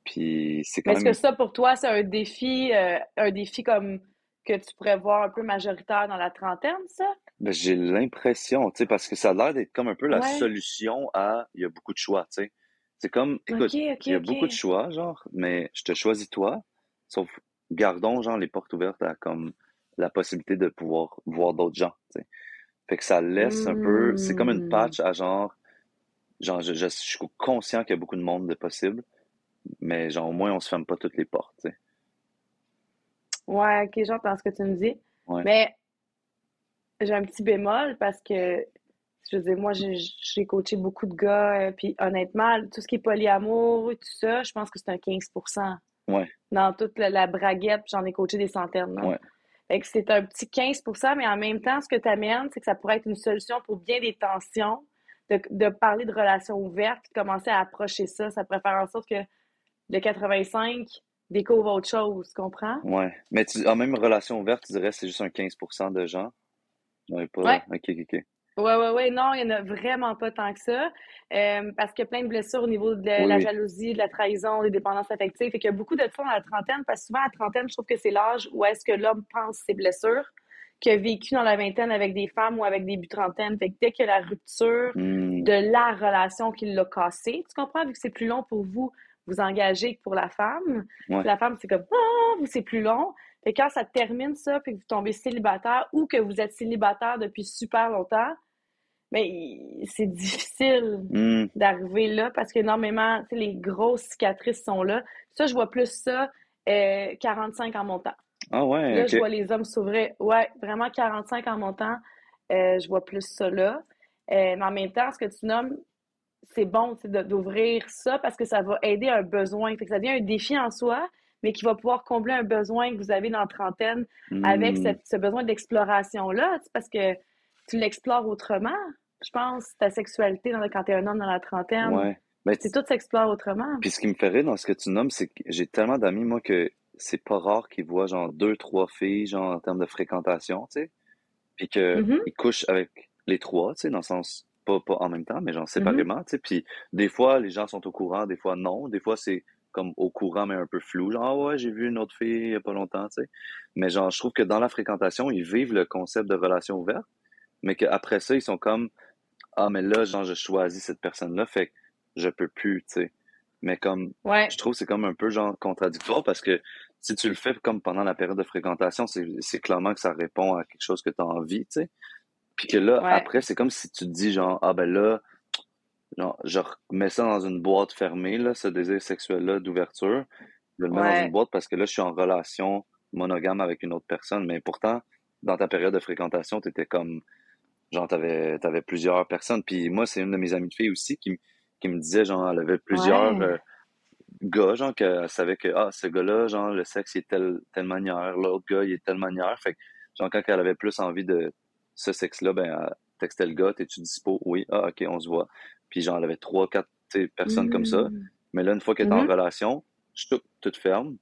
[SPEAKER 2] Puis c'est quand
[SPEAKER 1] Est-ce que ça, pour toi, c'est un défi, euh, un défi comme que tu pourrais voir un peu majoritaire dans la trentaine, ça?
[SPEAKER 2] Ben, j'ai l'impression, tu sais, parce que ça a l'air d'être comme un peu la solution à il y a beaucoup de choix, tu sais. C'est comme, écoute, il y a beaucoup de choix, genre, mais je te choisis toi, sauf gardons, genre, les portes ouvertes à comme la possibilité de pouvoir voir d'autres gens. Fait que ça laisse un peu, c'est comme une patch à genre, genre, je, suis conscient qu'il y a beaucoup de monde de possible, mais genre, au moins, on se ferme pas toutes les portes.
[SPEAKER 1] Ouais, ok, j'entends ce que tu me dis. Mais j'ai un petit bémol parce que je veux dire, moi, j'ai coaché beaucoup de gars, euh, puis honnêtement, tout ce qui est polyamour et tout ça, je pense que c'est un 15
[SPEAKER 2] ouais.
[SPEAKER 1] Dans toute la, braguette, j'en ai coaché des centaines.
[SPEAKER 2] Ouais.
[SPEAKER 1] Fait que c'est un petit 15 mais en même temps, ce que tu amènes, c'est que ça pourrait être une solution pour bien des tensions, de, parler de relations ouvertes, de commencer à approcher ça. Ça pourrait faire en sorte que le 85 découvre autre chose, tu comprends?
[SPEAKER 2] Ouais. Mais tu, en même relation ouverte, tu dirais que c'est juste un 15% de gens? Pas...
[SPEAKER 1] Ouais.
[SPEAKER 2] OK, OK, OK.
[SPEAKER 1] Oui, oui, oui. Non, il n'y en a vraiment pas tant que ça. Euh, parce qu'il y a plein de blessures au niveau de la, jalousie, de la trahison, des dépendances affectives. Fait qu'il y a beaucoup de ça dans la trentaine, parce que souvent, à la trentaine, je trouve que c'est l'âge où est-ce que l'homme pense ses blessures, qu'il a vécu dans la vingtaine avec des femmes ou avec des buts trentaines. Fait que dès qu'il y a la rupture
[SPEAKER 2] hmm.
[SPEAKER 1] de la relation qui l'a cassée, tu comprends? Vu que c'est plus long pour vous vous engager que pour la femme. La femme, c'est comme, ah, vous, c'est plus long. Et quand ça termine ça, puis que vous tombez célibataire ou que vous êtes célibataire depuis super longtemps, mais c'est difficile
[SPEAKER 2] hmm.
[SPEAKER 1] d'arriver là parce qu'énormément, les grosses cicatrices sont là. Ça, je vois plus ça euh, 45 en montant.
[SPEAKER 2] Ah ouais,
[SPEAKER 1] Là, je vois les hommes s'ouvrir. Ouais, vraiment 45 en montant. Euh, je vois plus ça là. Euh, mais en même temps, ce que tu nommes, c'est bon d'ouvrir ça parce que ça va aider un besoin. Fait que ça devient un défi en soi, mais qui va pouvoir combler un besoin que vous avez dans la trentaine avec hmm. ce besoin d'exploration-là. Parce que tu l'explores autrement, je pense, ta sexualité dans, quand tu es un homme dans la trentaine.
[SPEAKER 2] Ouais.
[SPEAKER 1] Ben, c'est tout s'explore autrement.
[SPEAKER 2] Puis ce qui me ferait dans ce que tu nommes, c'est que j'ai tellement d'amis, moi, que c'est pas rare qu'ils voient genre deux, trois filles, genre en termes de fréquentation, tu sais. Puis qu'ils mm-hmm. couchent avec les trois, tu sais, dans le sens, pas, pas en même temps, mais genre séparément, mm-hmm. tu sais. Puis des fois, les gens sont au courant, des fois non. Des fois, c'est comme au courant, mais un peu flou. Genre, ah ouais, j'ai vu une autre fille il y a pas longtemps, tu sais. Mais genre, je trouve que dans la fréquentation, ils vivent le concept de relation ouverte mais qu'après ça, ils sont comme Ah, mais là, genre, je choisis cette personne-là, fait que je peux plus, tu sais. Mais comme,
[SPEAKER 1] ouais.
[SPEAKER 2] je trouve que c'est comme un peu genre contradictoire parce que si tu le fais comme pendant la période de fréquentation, c'est clairement que ça répond à quelque chose que tu as envie, tu sais. Puis que là, après, c'est comme si tu te dis, genre, ah ben là, genre, je remets ça dans une boîte fermée, là, ce désir sexuel-là d'ouverture. Je le mets dans une boîte parce que là, je suis en relation monogame avec une autre personne. Mais pourtant, dans ta période de fréquentation, tu étais comme, genre, t'avais, avais plusieurs personnes. Puis moi, c'est une de mes amies de filles aussi qui, qui me disait, genre, elle avait plusieurs euh, gars, genre, qu'elle savait que, ah, ce gars-là, genre, le sexe, il est telle, telle manière, l'autre gars, il est telle manière. Fait que, genre, quand elle avait plus envie de ce sexe-là, ben, elle textait le gars, t'es-tu dispo? Oui, ah, ok, on se voit. Puis, genre, avait trois, quatre personnes comme ça. Mmh. Mais là, une fois qu'elle est en mmh relation, je tout, tout ferme.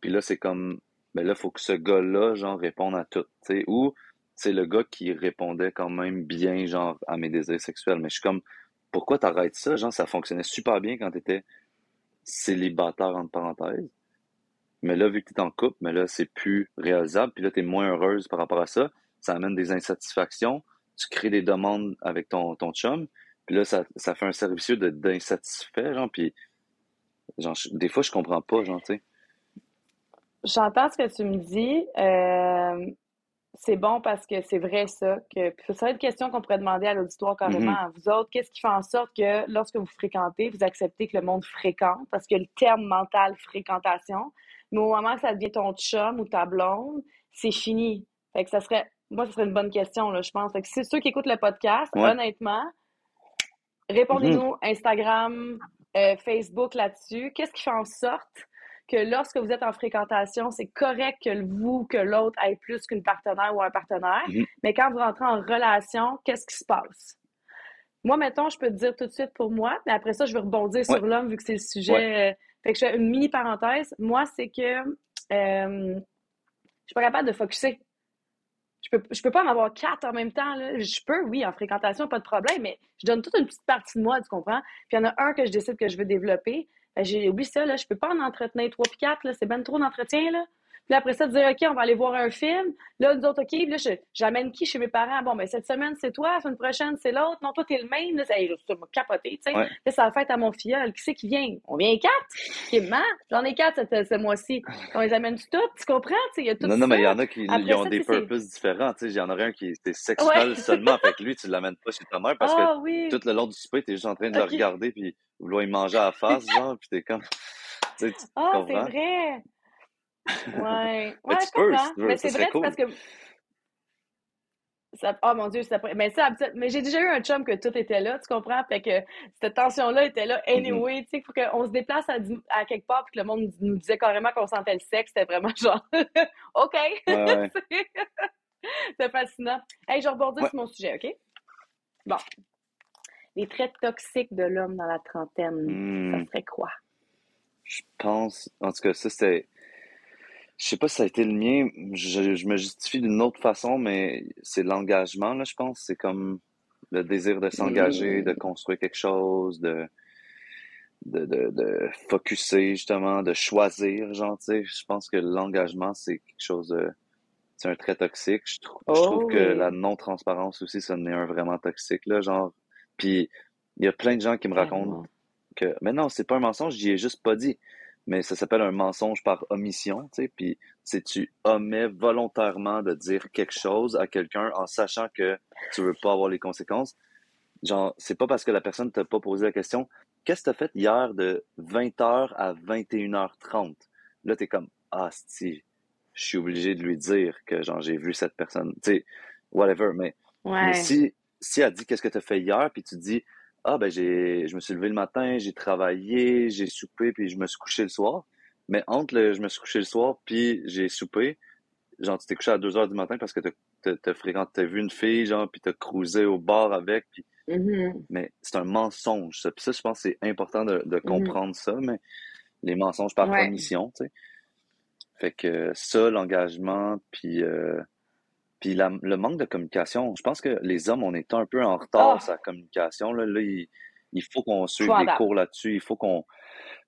[SPEAKER 2] Puis là, c'est comme, ben là, il faut que ce gars-là, genre, réponde à tout. sais Ou c'est le gars qui répondait quand même bien, genre, à mes désirs sexuels. Mais je suis comme, pourquoi t'arrêtes ça? Genre, ça fonctionnait super bien quand t'étais célibataire, entre parenthèses. Mais là, vu que t'es en couple, mais là, c'est plus réalisable. Puis là, t'es moins heureuse par rapport à ça. Ça amène des insatisfactions. Tu crées des demandes avec ton, ton chum. Puis là, ça, ça fait un service d'insatisfait, genre. Puis, genre, des fois, je comprends pas, genre, tu sais.
[SPEAKER 1] J'entends ce que tu me dis. Euh, c'est bon parce que c'est vrai ça. Que, ça serait une question qu'on pourrait demander à l'auditoire carrément mm-hmm. à vous autres. Qu'est-ce qui fait en sorte que lorsque vous fréquentez, vous acceptez que le monde fréquente? Parce que le terme mental fréquentation, mais au moment que ça devient ton chum ou ta blonde, c'est fini. Fait que ça serait, moi, ce serait une bonne question, là, je pense. Fait que c'est ceux qui écoutent le podcast, honnêtement, répondez-nous mm-hmm. Instagram, euh, Facebook là-dessus. Qu'est-ce qui fait en sorte que lorsque vous êtes en fréquentation, c'est correct que vous, que l'autre ait plus qu'une partenaire ou un partenaire? Mhm. Mais quand vous rentrez en relation, qu'est-ce qui se passe? Moi, mettons, je peux te dire tout de suite pour moi, mais après ça, je vais rebondir sur l'homme vu que c'est le sujet. Euh, fait que je fais une mini parenthèse. Moi, c'est que euh, je suis pas capable de focuser. Je peux, peux pas en avoir quatre en même temps. Là. Je peux, oui, en fréquentation, pas de problème, mais je donne toute une petite partie de moi, tu comprends? Puis il y en a un que je décide que je veux développer. Ben, j'ai oublié ça, là, je peux pas en entretenir trois puis quatre, c'est bien trop d'entretien, là. Puis après ça, dire, OK, on va aller voir un film. Là, nous autres, OK, puis là, j'amène qui chez mes parents? Bon, ben, cette semaine, c'est toi, la semaine prochaine, c'est l'autre. Non, toi, t'es le même. Là, ça m'a capoté, tu sais. Là, ça va faire à mon filleul. Qui c'est qui vient? On vient quatre? Qui J'en ai quatre ce, mois-ci. On les amène tous, tu comprends? Il y a tout
[SPEAKER 2] non, non, mais il y en a qui ont des purposes différents. Tu sais, il y en aurait un qui était sexuel seulement. Fait que lui, tu l'amènes pas chez ta mère parce que ah tout le long du souper, t'es juste en train de le regarder puis vouloir y manger à la face, genre, puis t'es comme.
[SPEAKER 1] Ah, c'est vrai! Ouais, ouais, je comprends. mais c'est vrai, parce que. Ça... Oh mon Dieu, ça... mais ça, mais j'ai déjà eu un chum que tout était là, tu comprends? Fait que cette tension-là était là mm-hmm. anyway, tu sais, faut qu'on se déplace à, à, quelque part puis que le monde nous disait carrément qu'on sentait le sexe, c'était vraiment genre OK! Ouais, c'est fascinant. Hey, je rebondis sur mon sujet, OK? Bon. Les traits toxiques de l'homme dans la trentaine, ça hmm. serait quoi?
[SPEAKER 2] Je pense, en tout cas, ça c'est je sais pas si ça a été le mien. Je, me justifie d'une autre façon, mais c'est l'engagement, là, je pense. C'est comme le désir de s'engager, de construire quelque chose, de, de, de, de focuser, justement, de choisir, genre, tu sais. Je pense que l'engagement, c'est quelque chose de. C'est un trait toxique. Je, trouve, je trouve que oh la non-transparence aussi, ça en est un vraiment toxique, là, genre. Puis, il y a plein de gens qui me racontent que. Mais non, c'est pas un mensonge, j'y ai juste pas dit mais ça s'appelle un mensonge par omission, tu sais, puis c'est tu omets volontairement de dire quelque chose à quelqu'un en sachant que tu veux pas avoir les conséquences. Genre, c'est pas parce que la personne t'a pas posé la question, qu'est-ce que t'as fait hier de 20h à 21h30? Là, t'es comme, ah, si, je suis obligé de lui dire que, genre, j'ai vu cette personne, tu sais, whatever, mais, mais si, si elle dit qu'est-ce que t'as fait hier, puis tu dis, ah, ben, j'ai, je me suis levé le matin, j'ai travaillé, j'ai soupé, puis je me suis couché le soir. Mais entre le je me suis couché le soir, puis j'ai soupé, genre, tu t'es couché à 2 heures du matin parce que t'as, t'as, fréquenté, t'as vu une fille, genre, puis t'as cruisé au bar avec, puis... Mm-hmm. Mais c'est un mensonge, ça. Puis ça, je pense que c'est important de, de mm-hmm. comprendre ça, mais les mensonges par ouais. tu sais. Fait que ça, l'engagement, puis... Euh, puis le manque de communication, je pense que les hommes, on est un peu en retard oh. sur la communication. Là, il, faut qu'on suive des cours là-dessus. Il faut qu'on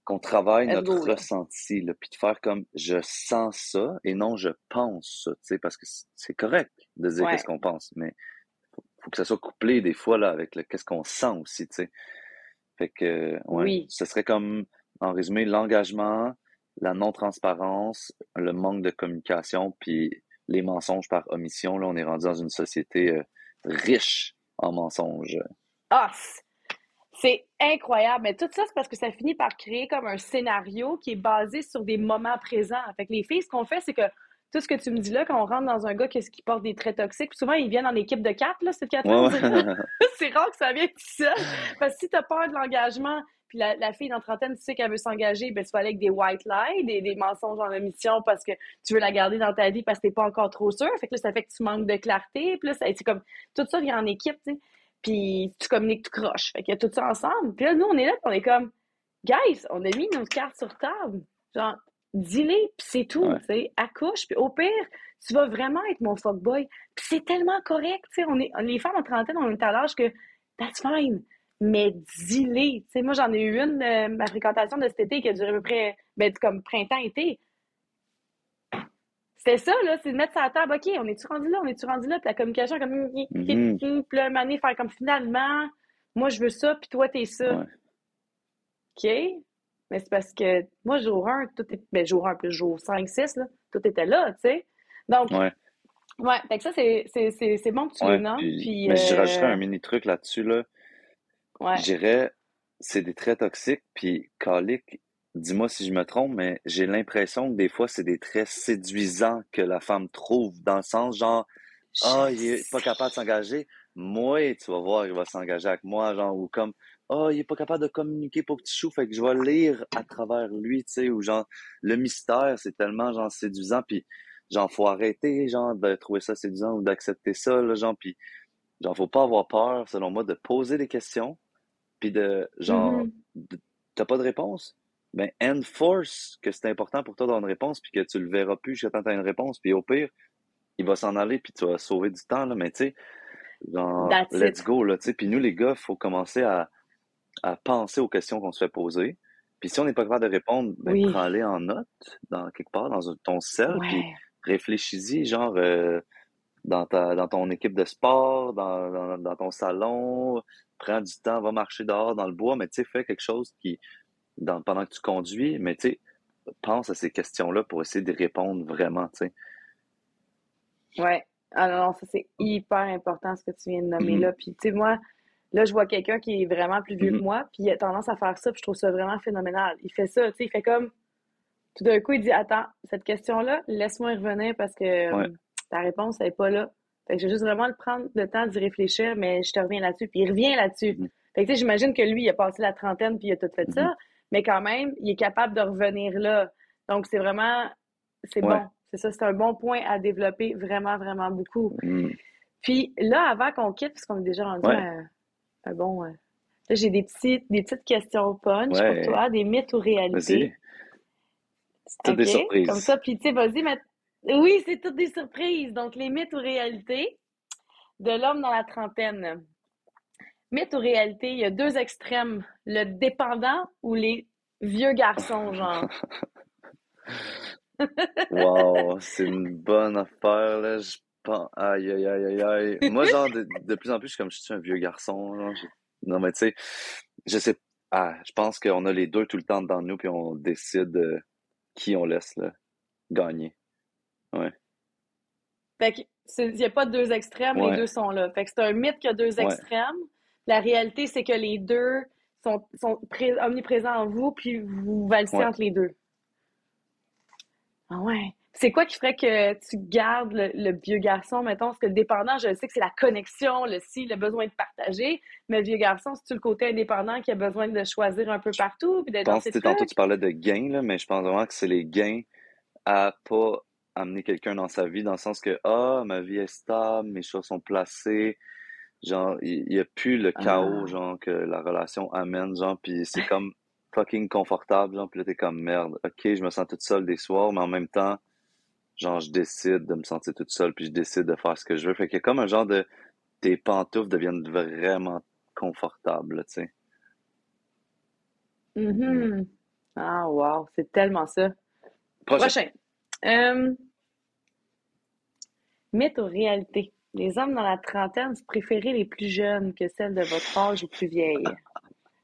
[SPEAKER 2] qu'on travaille notre ressenti. Là, puis de faire comme je sens ça et non je pense ça. Parce que c'est correct de dire qu'est-ce qu'on pense, mais faut, faut que ça soit couplé des fois là, avec le qu'est-ce qu'on sent aussi. sais. Fait que, ouais, oui. ce serait comme, en résumé, l'engagement, la non-transparence, le manque de communication, puis les mensonges par omission. Là, on est rendu dans une société euh, riche en mensonges.
[SPEAKER 1] Ah, c'est incroyable. Mais tout ça, c'est parce que ça finit par créer comme un scénario qui est basé sur des moments présents. Fait que les filles, ce qu'on fait, c'est que tout ce que tu me dis là, quand on rentre dans un gars qui, porte des traits toxiques, souvent ils viennent en équipe de quatre, là, c'est quatre C'est rare que ça vienne tout seul. Parce que si tu as peur de l'engagement, puis la, fille dans trentaine, tu sais qu'elle veut s'engager, ben tu vas aller avec des white lies, des, des mensonges en omission parce que tu veux la garder dans ta vie parce que t'es pas encore trop sûr. Fait que là, ça fait que tu manques de clarté. Puis là, c'est comme tout ça vient en équipe, tu sais. Puis tu communiques, tu croches. Fait qu'il y a tout ça ensemble. Puis là, nous, on est là, on est comme, guys, on a mis nos cartes sur table. Genre, dis-les, puis c'est tout, tu sais, accouche, puis au pire, tu vas vraiment être mon fuckboy. Puis c'est tellement correct, tu sais, on est, les femmes en trentaine, on est à l'âge que that's fine, mais dis-les. Tu sais, moi, j'en ai eu une, euh, ma fréquentation de cet été qui a duré à peu près, ben, comme printemps-été. C'était ça, là, c'est de mettre ça à table, OK, on est-tu rendu là, on est-tu rendu là, puis la communication, comme, mm-hmm. puis là, un faire comme finalement, moi, je veux ça, puis toi, t'es ça. OK? Mais c'est parce que moi, jour 1, tout est. Ben, jour 1 plus jour 5, 6, là, tout était là, tu sais. Donc, ouais. Ouais, fait que ça, c'est bon que tu le nommes. Puis,
[SPEAKER 2] mais je rajouterais un mini truc là-dessus, là. Ouais. Je dirais, c'est des traits toxiques, puis calique, dis-moi si je me trompe, mais j'ai l'impression que des fois, c'est des traits séduisants que la femme trouve, dans le sens genre, ah, il est pas capable de s'engager. Moi, tu vas voir, il va s'engager avec moi, genre, ou comme, oh, il est pas capable de communiquer pour petit chou, fait que je vais lire à travers lui, tu sais, ou genre, le mystère, c'est tellement, genre, séduisant, puis genre, faut arrêter, genre, de trouver ça séduisant ou d'accepter ça, là, genre, puis genre, faut pas avoir peur, selon moi, de poser des questions, puis de, genre, mm-hmm. t'as pas de réponse, ben, enforce que c'est important pour toi d'avoir une réponse, puis que tu le verras plus jusqu'à temps que tu une réponse, puis au pire, il va s'en aller, puis tu vas sauver du temps, là, mais tu sais, genre, let's go, là, tu sais, puis nous, les gars, il faut commencer à, à penser aux questions qu'on se fait poser. Puis si on n'est pas capable de répondre, ben, prends-les en note, dans quelque part, dans ton sel, puis réfléchis-y, genre, euh, dans, ta, dans ton équipe de sport, dans, dans, ton salon, prends du temps, va marcher dehors dans le bois, mais tu sais, fais quelque chose qui, dans, pendant que tu conduis, mais tu sais, pense à ces questions-là pour essayer de répondre vraiment, tu sais.
[SPEAKER 1] Ouais. Alors, ça, c'est hyper important ce que tu viens de nommer mm-hmm. là. Puis, tu sais, moi, Là, je vois quelqu'un qui est vraiment plus vieux que mm-hmm. moi, puis il a tendance à faire ça, puis je trouve ça vraiment phénoménal. Il fait ça, tu sais, il fait comme. Tout d'un coup, il dit Attends, cette question-là, laisse-moi y revenir parce que euh, ta réponse, elle n'est pas là. Fait que je vais juste vraiment le prendre le temps d'y réfléchir, mais je te reviens là-dessus. Puis il revient là-dessus. Mm-hmm. Fait que, tu sais, j'imagine que lui, il a passé la trentaine, puis il a tout fait ça, mm-hmm. mais quand même, il est capable de revenir là. Donc, c'est vraiment. C'est bon. C'est ça, c'est un bon point à développer vraiment, vraiment beaucoup. Puis là, avant qu'on quitte, puisqu'on est déjà rendu à ah bon. Euh, là, j'ai des, petites, des petites questions punch pour toi, des mythes ou réalités.
[SPEAKER 2] C'est toutes des surprises.
[SPEAKER 1] Comme ça, puis tu sais, vas-y, mais... Oui, c'est toutes des surprises. Donc, les mythes ou réalités de l'homme dans la trentaine. Mythe ou réalité, il y a deux extrêmes. Le dépendant ou les vieux garçons, genre.
[SPEAKER 2] wow, c'est une bonne affaire, là. Je Aïe, aïe, aïe, aïe, aïe. Moi, genre, de, plus en plus, je suis comme je suis un vieux garçon. Non, mais tu sais, je sais. Ah, je pense qu'on a les deux tout le temps dans nous, puis on décide euh, qui on laisse gagner. Ouais.
[SPEAKER 1] Fait qu'il n'y a pas deux extrêmes, les deux sont là. Fait que c'est un mythe qu'il y a deux extrêmes. La réalité, c'est que les deux sont, sont omniprésents en vous, puis vous valsez entre les deux. Ah ouais. C'est quoi qui ferait que tu gardes le, vieux garçon, mettons? Parce que le dépendant, je sais que c'est la connexion, le si, le besoin de partager. Mais le vieux garçon, c'est-tu le côté indépendant qui a besoin de choisir un peu partout? Puis
[SPEAKER 2] je pense que tantôt tu parlais de gains, là, mais je pense vraiment que c'est les gains à pas amener quelqu'un dans sa vie, dans le sens que, ah, ma vie est stable, mes choses sont placées. Genre, il n'y a plus le chaos, ah. genre, que la relation amène, genre, puis c'est comme fucking confortable, genre, puis là, t'es comme merde. Ok, je me sens toute seule des soirs, mais en même temps, genre, je décide de me sentir toute seule, puis je décide de faire ce que je veux. Fait qu'il y a comme un genre de. Tes pantoufles deviennent vraiment confortables, tu sais.
[SPEAKER 1] Mm Ah, wow, c'est tellement ça. Prochain. Euh, mythe ou réalité? Les hommes dans la trentaine, vous préférez les plus jeunes que celles de votre âge ou plus vieilles?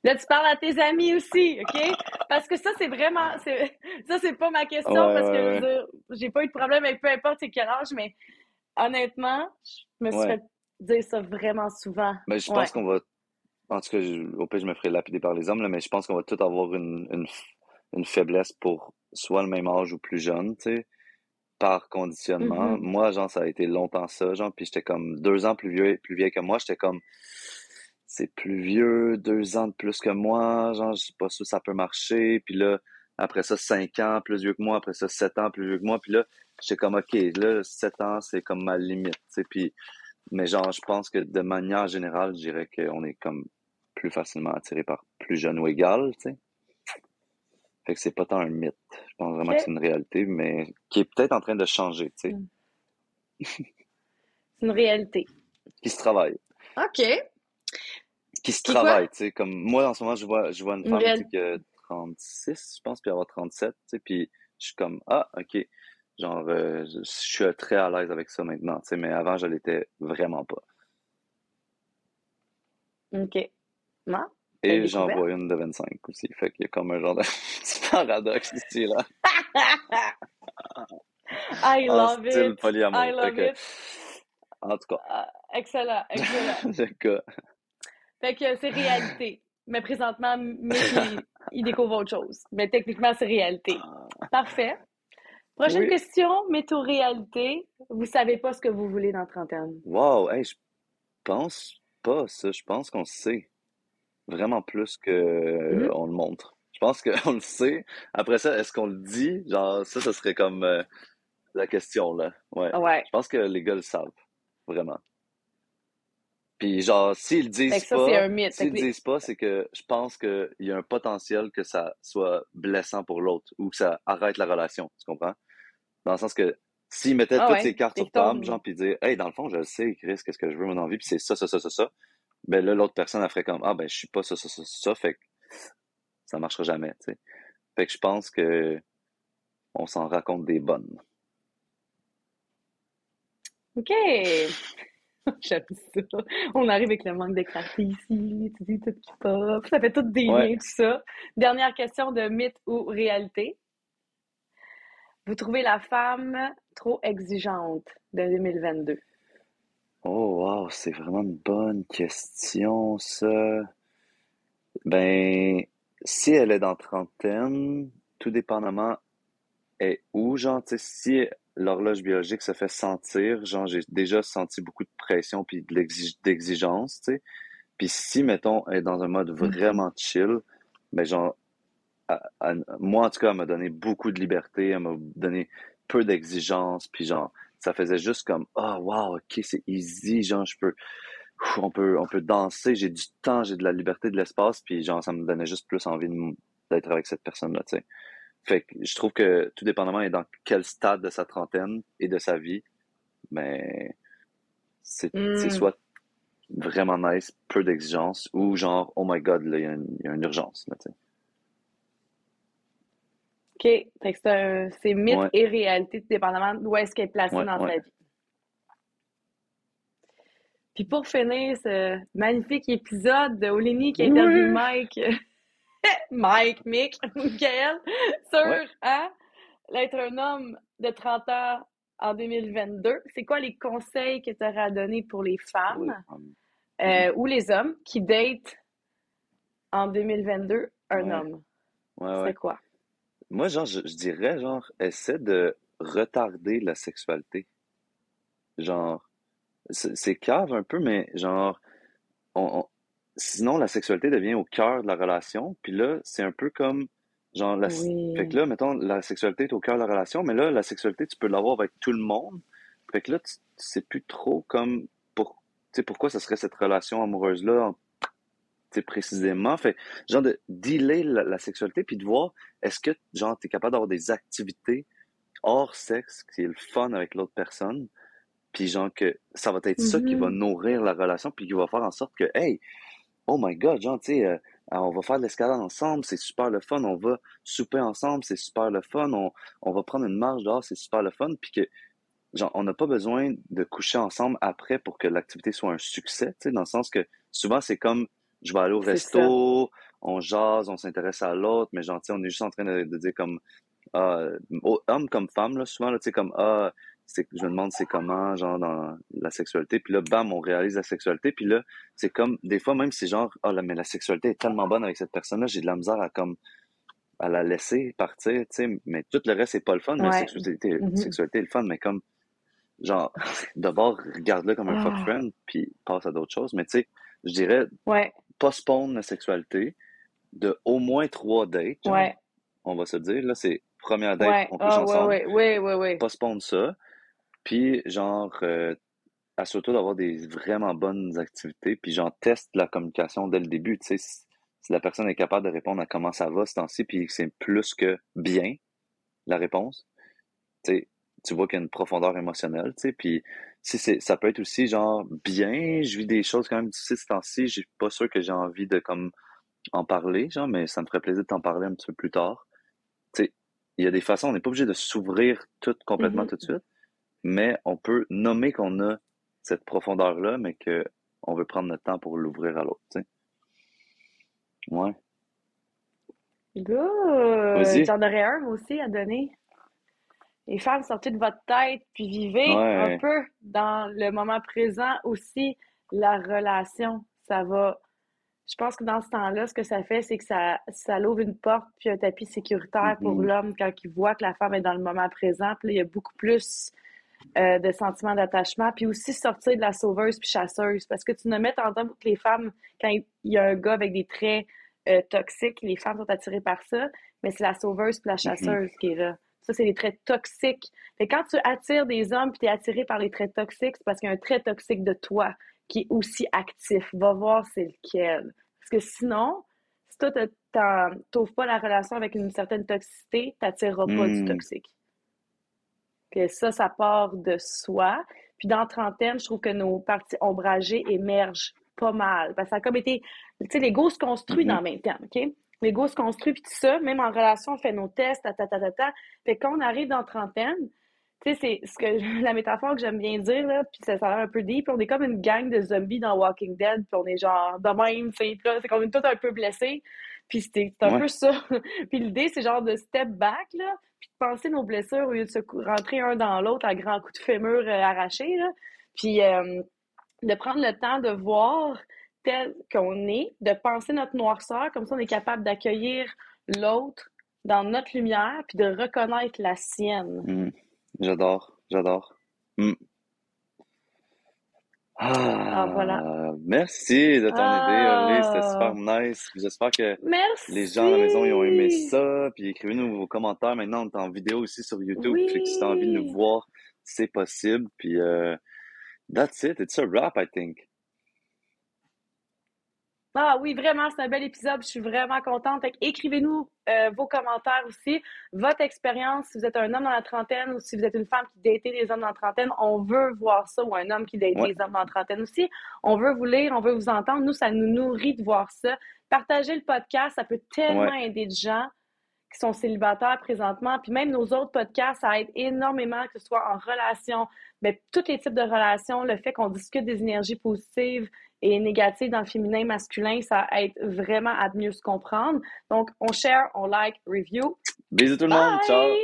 [SPEAKER 1] Là, tu parles à tes amis aussi, OK? Parce que ça, c'est vraiment. Ça, c'est pas ma question parce que j'ai pas eu de problème avec peu importe quel âge, mais honnêtement, je me suis fait dire ça vraiment souvent.
[SPEAKER 2] Mais je pense qu'on va. En tout cas, au pire, je me ferai lapider par les hommes, là, mais je pense qu'on va tous avoir une, une, une, faiblesse pour soit le même âge ou plus jeune, tu sais, par conditionnement. Mm-hmm. Moi, genre, ça a été longtemps ça, genre, puis j'étais comme deux ans plus vieux, plus vieille que moi, j'étais comme c'est plus vieux, deux ans de plus que moi, genre, je sais pas si ça peut marcher. Puis là, après ça, cinq ans plus vieux que moi, après ça, sept ans plus vieux que moi. Puis là, j'étais comme, OK, là, sept ans, c'est comme ma limite, tu sais. Puis, mais genre, je pense que de manière générale, je dirais qu'on est comme plus facilement attiré par plus jeune ou égal, tu sais. Fait que c'est pas tant un mythe. Je pense vraiment que c'est une réalité, mais qui est peut-être en train de changer, tu sais. Mm.
[SPEAKER 1] c'est une réalité.
[SPEAKER 2] Qui se travaille.
[SPEAKER 1] OK
[SPEAKER 2] qui se travaille, tu sais, comme moi en ce moment je vois je vois une, femme qui a 36, je pense puis avoir 37, tu sais, puis je suis comme ah, OK. Genre euh, je, suis très à l'aise avec ça maintenant, tu sais, mais avant je l'étais vraiment pas.
[SPEAKER 1] OK. Moi?
[SPEAKER 2] Et j'en vois une de 25 aussi. Fait qu'il y a comme un genre de petit paradoxe ici, là.
[SPEAKER 1] I love it. I love it.
[SPEAKER 2] En tout cas.
[SPEAKER 1] Ah, excellent, excellent.
[SPEAKER 2] Le cas.
[SPEAKER 1] Fait que c'est réalité. Mais présentement, il, découvre autre chose. Mais techniquement, c'est réalité. Parfait. Prochaine question, météo-réalité. Vous savez pas ce que vous voulez dans trentaine.
[SPEAKER 2] Wow, hey, je pense pas ça. Je pense qu'on sait. Vraiment plus qu'on mm-hmm. on le montre. Je pense qu'on le sait. Après ça, est-ce qu'on le dit? Genre, ça, ce serait comme euh, la question, là. Ouais.
[SPEAKER 1] ouais.
[SPEAKER 2] Je pense que les gars le savent. Vraiment. Puis genre, s'ils le disent pas, s'ils disent pas, c'est que je pense qu'il y a un potentiel que ça soit blessant pour l'autre ou que ça arrête la relation, tu comprends? Dans le sens que s'ils mettaient ah toutes ces cartes sur table, genre, puis dire, hey, dans le fond, je sais, Chris, qu'est-ce que je veux, mon envie, puis c'est ça, ça, ça, ça, ça, ben là, l'autre personne, elle ferait comme, ah, ben, je suis pas ça, ça, ça, ça, fait que ça marchera jamais, tu sais. Fait que je pense que on s'en raconte des bonnes.
[SPEAKER 1] OK. J'aime ça. On arrive avec le manque de clarté ici, tu dis tout qui pop. Ça fait tout des liens, tout ça. Dernière question de mythe ou réalité. Vous trouvez la femme trop exigeante de 2022?
[SPEAKER 2] Oh, wow, c'est vraiment une bonne question, ça. Ben, si elle est dans trentaine, tout dépendamment est où, genre, tu sais, si l'horloge biologique se fait sentir. Genre, j'ai déjà senti beaucoup de pression puis de d'exigence, tu sais. Puis si, mettons, elle est dans un mode mm-hmm. vraiment chill, ben genre, moi, en tout cas, elle m'a donné beaucoup de liberté, elle m'a donné peu d'exigence, puis genre, ça faisait juste comme, oh, wow, ok, c'est easy, genre, je peux, on peut, on peut danser, j'ai du temps, j'ai de la liberté, de l'espace, puis genre, ça me donnait juste plus envie d'être avec cette personne-là, tu sais. Fait que je trouve que tout dépendamment est dans quel stade de sa trentaine et de sa vie, mais c'est hmm. soit vraiment nice, peu d'exigence, ou genre, oh my god, il y, a une urgence. Là,
[SPEAKER 1] OK. Fait que c'est mythe et réalité, tout dépendamment d'où est-ce qu'elle est placée dans sa vie. Puis pour finir ce magnifique épisode de Olini qui interviewe Mike Mike, Mick, Michael, sur hein, l'être un homme de 30 ans en 2022. C'est quoi les conseils que tu auras à donner pour les femmes euh, ou les hommes qui datent en 2022 un homme? C'est quoi?
[SPEAKER 2] Moi, genre, je, dirais, genre, essaie de retarder la sexualité. Genre, c'est cave un peu, mais genre, on, sinon, la sexualité devient au cœur de la relation. Puis là, c'est un peu comme, genre, la... fait que là, mettons, la sexualité est au cœur de la relation, mais là, la sexualité, tu peux l'avoir avec tout le monde. Fait que là, tu sais plus trop comme, pour, tu sais, pourquoi ça serait cette relation amoureuse-là, précisément. Fait, genre, de dealer la, sexualité, puis de voir, est-ce que, genre, tu es capable d'avoir des activités hors sexe, qui est le fun avec l'autre personne, puis genre que ça va être ça qui va mm-hmm. nourrir la relation, puis qui va faire en sorte que, hey, oh my god, genre, tu sais, euh, on va faire de l'escalade ensemble, c'est super le fun, on va souper ensemble, c'est super le fun, on, va prendre une marche dehors, c'est super le fun, puis que, genre, on n'a pas besoin de coucher ensemble après pour que l'activité soit un succès, tu sais, dans le sens que souvent, c'est comme, je vais aller au resto, on jase, on s'intéresse à l'autre, mais genre, tu sais, on est juste en train de, de dire comme, au- homme comme femme, là, souvent, là, tu sais, comme, ah, c'est, je me demande c'est comment, genre, dans la sexualité, puis là, bam, on réalise la sexualité, puis là, c'est comme, des fois, même, c'est genre, ah, là, mais la sexualité est tellement bonne avec cette personne-là, j'ai de la misère à, comme, à la laisser partir, tu sais, mais tout le reste, c'est pas le fun, mais la
[SPEAKER 1] Ouais.
[SPEAKER 2] sexualité, sexualité est le fun, mais comme, genre, d'abord, regarde-le comme un fuck
[SPEAKER 1] Ah.
[SPEAKER 2] friend, puis passe à d'autres choses, mais tu sais, je dirais,
[SPEAKER 1] Ouais,
[SPEAKER 2] postpone la sexualité de au moins trois dates, genre,
[SPEAKER 1] ouais,
[SPEAKER 2] on va se dire, là, c'est première date,
[SPEAKER 1] ouais.
[SPEAKER 2] on couche
[SPEAKER 1] ouais,
[SPEAKER 2] ensemble,
[SPEAKER 1] ouais, ouais, ouais, ouais.
[SPEAKER 2] postpone ça, puis genre, euh, assure-toi d'avoir des vraiment bonnes activités, puis genre, teste la communication dès le début, tu sais, si, si la personne est capable de répondre à comment ça va ce temps-ci, puis que c'est plus que bien, la réponse, tu sais, tu vois qu'il y a une profondeur émotionnelle, tu sais, puis ça peut être aussi genre, bien, je vis des choses quand même difficiles ce temps-ci, j'ai pas sûr que j'ai envie de comme en parler, genre, mais ça me ferait plaisir de t'en parler un petit peu plus tard. Tu sais, il y a des façons, on n'est pas obligé de s'ouvrir tout complètement
[SPEAKER 1] Mhm.
[SPEAKER 2] tout de suite, mais on peut nommer qu'on a cette profondeur-là, mais que on veut prendre notre temps pour l'ouvrir à l'autre, tu sais. Ouais.
[SPEAKER 1] Good!
[SPEAKER 2] Vas-y.
[SPEAKER 1] J'en aurais un, moi aussi, à donner? Les femmes, sortez de votre tête, puis vivez
[SPEAKER 2] Ouais.
[SPEAKER 1] un peu dans le moment présent aussi, la relation. Ça va. Je pense que dans ce temps-là, ce que ça fait, c'est que ça, ça l'ouvre une porte puis un tapis sécuritaire pour
[SPEAKER 2] Mhm.
[SPEAKER 1] l'homme quand il voit que la femme est dans le moment présent. Puis là, il y a beaucoup plus euh, de sentiments d'attachement. Puis aussi sortir de la sauveuse puis chasseuse. Parce que tu nommais tantôt que les femmes, quand il y a un gars avec des traits euh, toxiques, les femmes sont attirées par ça, mais c'est la sauveuse puis la
[SPEAKER 2] Mhm.
[SPEAKER 1] chasseuse qui est là. Ça, c'est les traits toxiques. Fait quand tu attires des hommes puis tu es attiré par les traits toxiques, c'est parce qu'il y a un trait toxique de toi qui est aussi actif. Va voir c'est lequel. Parce que sinon, si toi, t'ouvres pas la relation avec une certaine toxicité, t'attireras pas du
[SPEAKER 2] Hmm.
[SPEAKER 1] toxique. Que ça, ça part de soi. Puis dans trentaine, je trouve que nos parties ombragées émergent pas mal. Parce que ça a comme été... Tu sais, l'ego se construit
[SPEAKER 2] Mhm.
[SPEAKER 1] dans le même temps, OK? L'ego se construit, puis tout ça, même en relation, on fait nos tests, ta, ta, ta, ta, ta. Fait que quand on arrive dans trentaine, tu sais, c'est ce que la métaphore que j'aime bien dire, là, puis ça, ça a l'air un peu deep, on est comme une gang de zombies dans Walking Dead, puis on est genre de même, tu sais, c'est qu'on est tous un peu blessés, puis c'est un
[SPEAKER 2] Ouais.
[SPEAKER 1] peu ça. puis l'idée, c'est genre de step back, là, puis de penser nos blessures au lieu de se rentrer un dans l'autre à grands coups de fémur euh, arrachés, là, puis euh, de prendre le temps de voir tel qu'on est, de penser notre noirceur, comme ça on est capable d'accueillir l'autre dans notre lumière, puis de reconnaître la sienne.
[SPEAKER 2] Hmm. J'adore, j'adore. Hmm.
[SPEAKER 1] Ah, voilà.
[SPEAKER 2] Ah, merci de ton idée, Olé, c'était
[SPEAKER 1] Ah,
[SPEAKER 2] super nice. J'espère que
[SPEAKER 1] merci!
[SPEAKER 2] les gens à la maison ils ont aimé ça. Puis écrivez-nous vos commentaires. Maintenant, on est en vidéo aussi sur YouTube. Fait que si t'as envie de nous voir, c'est possible. Puis euh, that's it. It's a wrap, I think.
[SPEAKER 1] Ah oui, vraiment, c'est un bel épisode. Je suis vraiment contente. Écrivez-nous euh, vos commentaires aussi, votre expérience, si vous êtes un homme dans la trentaine ou si vous êtes une femme qui datait des hommes dans la trentaine, on veut voir ça, ou un homme qui date
[SPEAKER 2] Ouais.
[SPEAKER 1] des hommes dans la trentaine aussi. On veut vous lire, on veut vous entendre. Nous, ça nous nourrit de voir ça. Partagez le podcast, ça peut tellement
[SPEAKER 2] Ouais.
[SPEAKER 1] aider de gens qui sont célibataires présentement. Puis même nos autres podcasts, ça aide énormément, que ce soit en relation, mais tous les types de relations, le fait qu'on discute des énergies positives et négatives dans le féminin, masculin, ça aide vraiment à mieux se comprendre. Donc, on share, on like, review.
[SPEAKER 2] Bisous tout le monde. Ciao.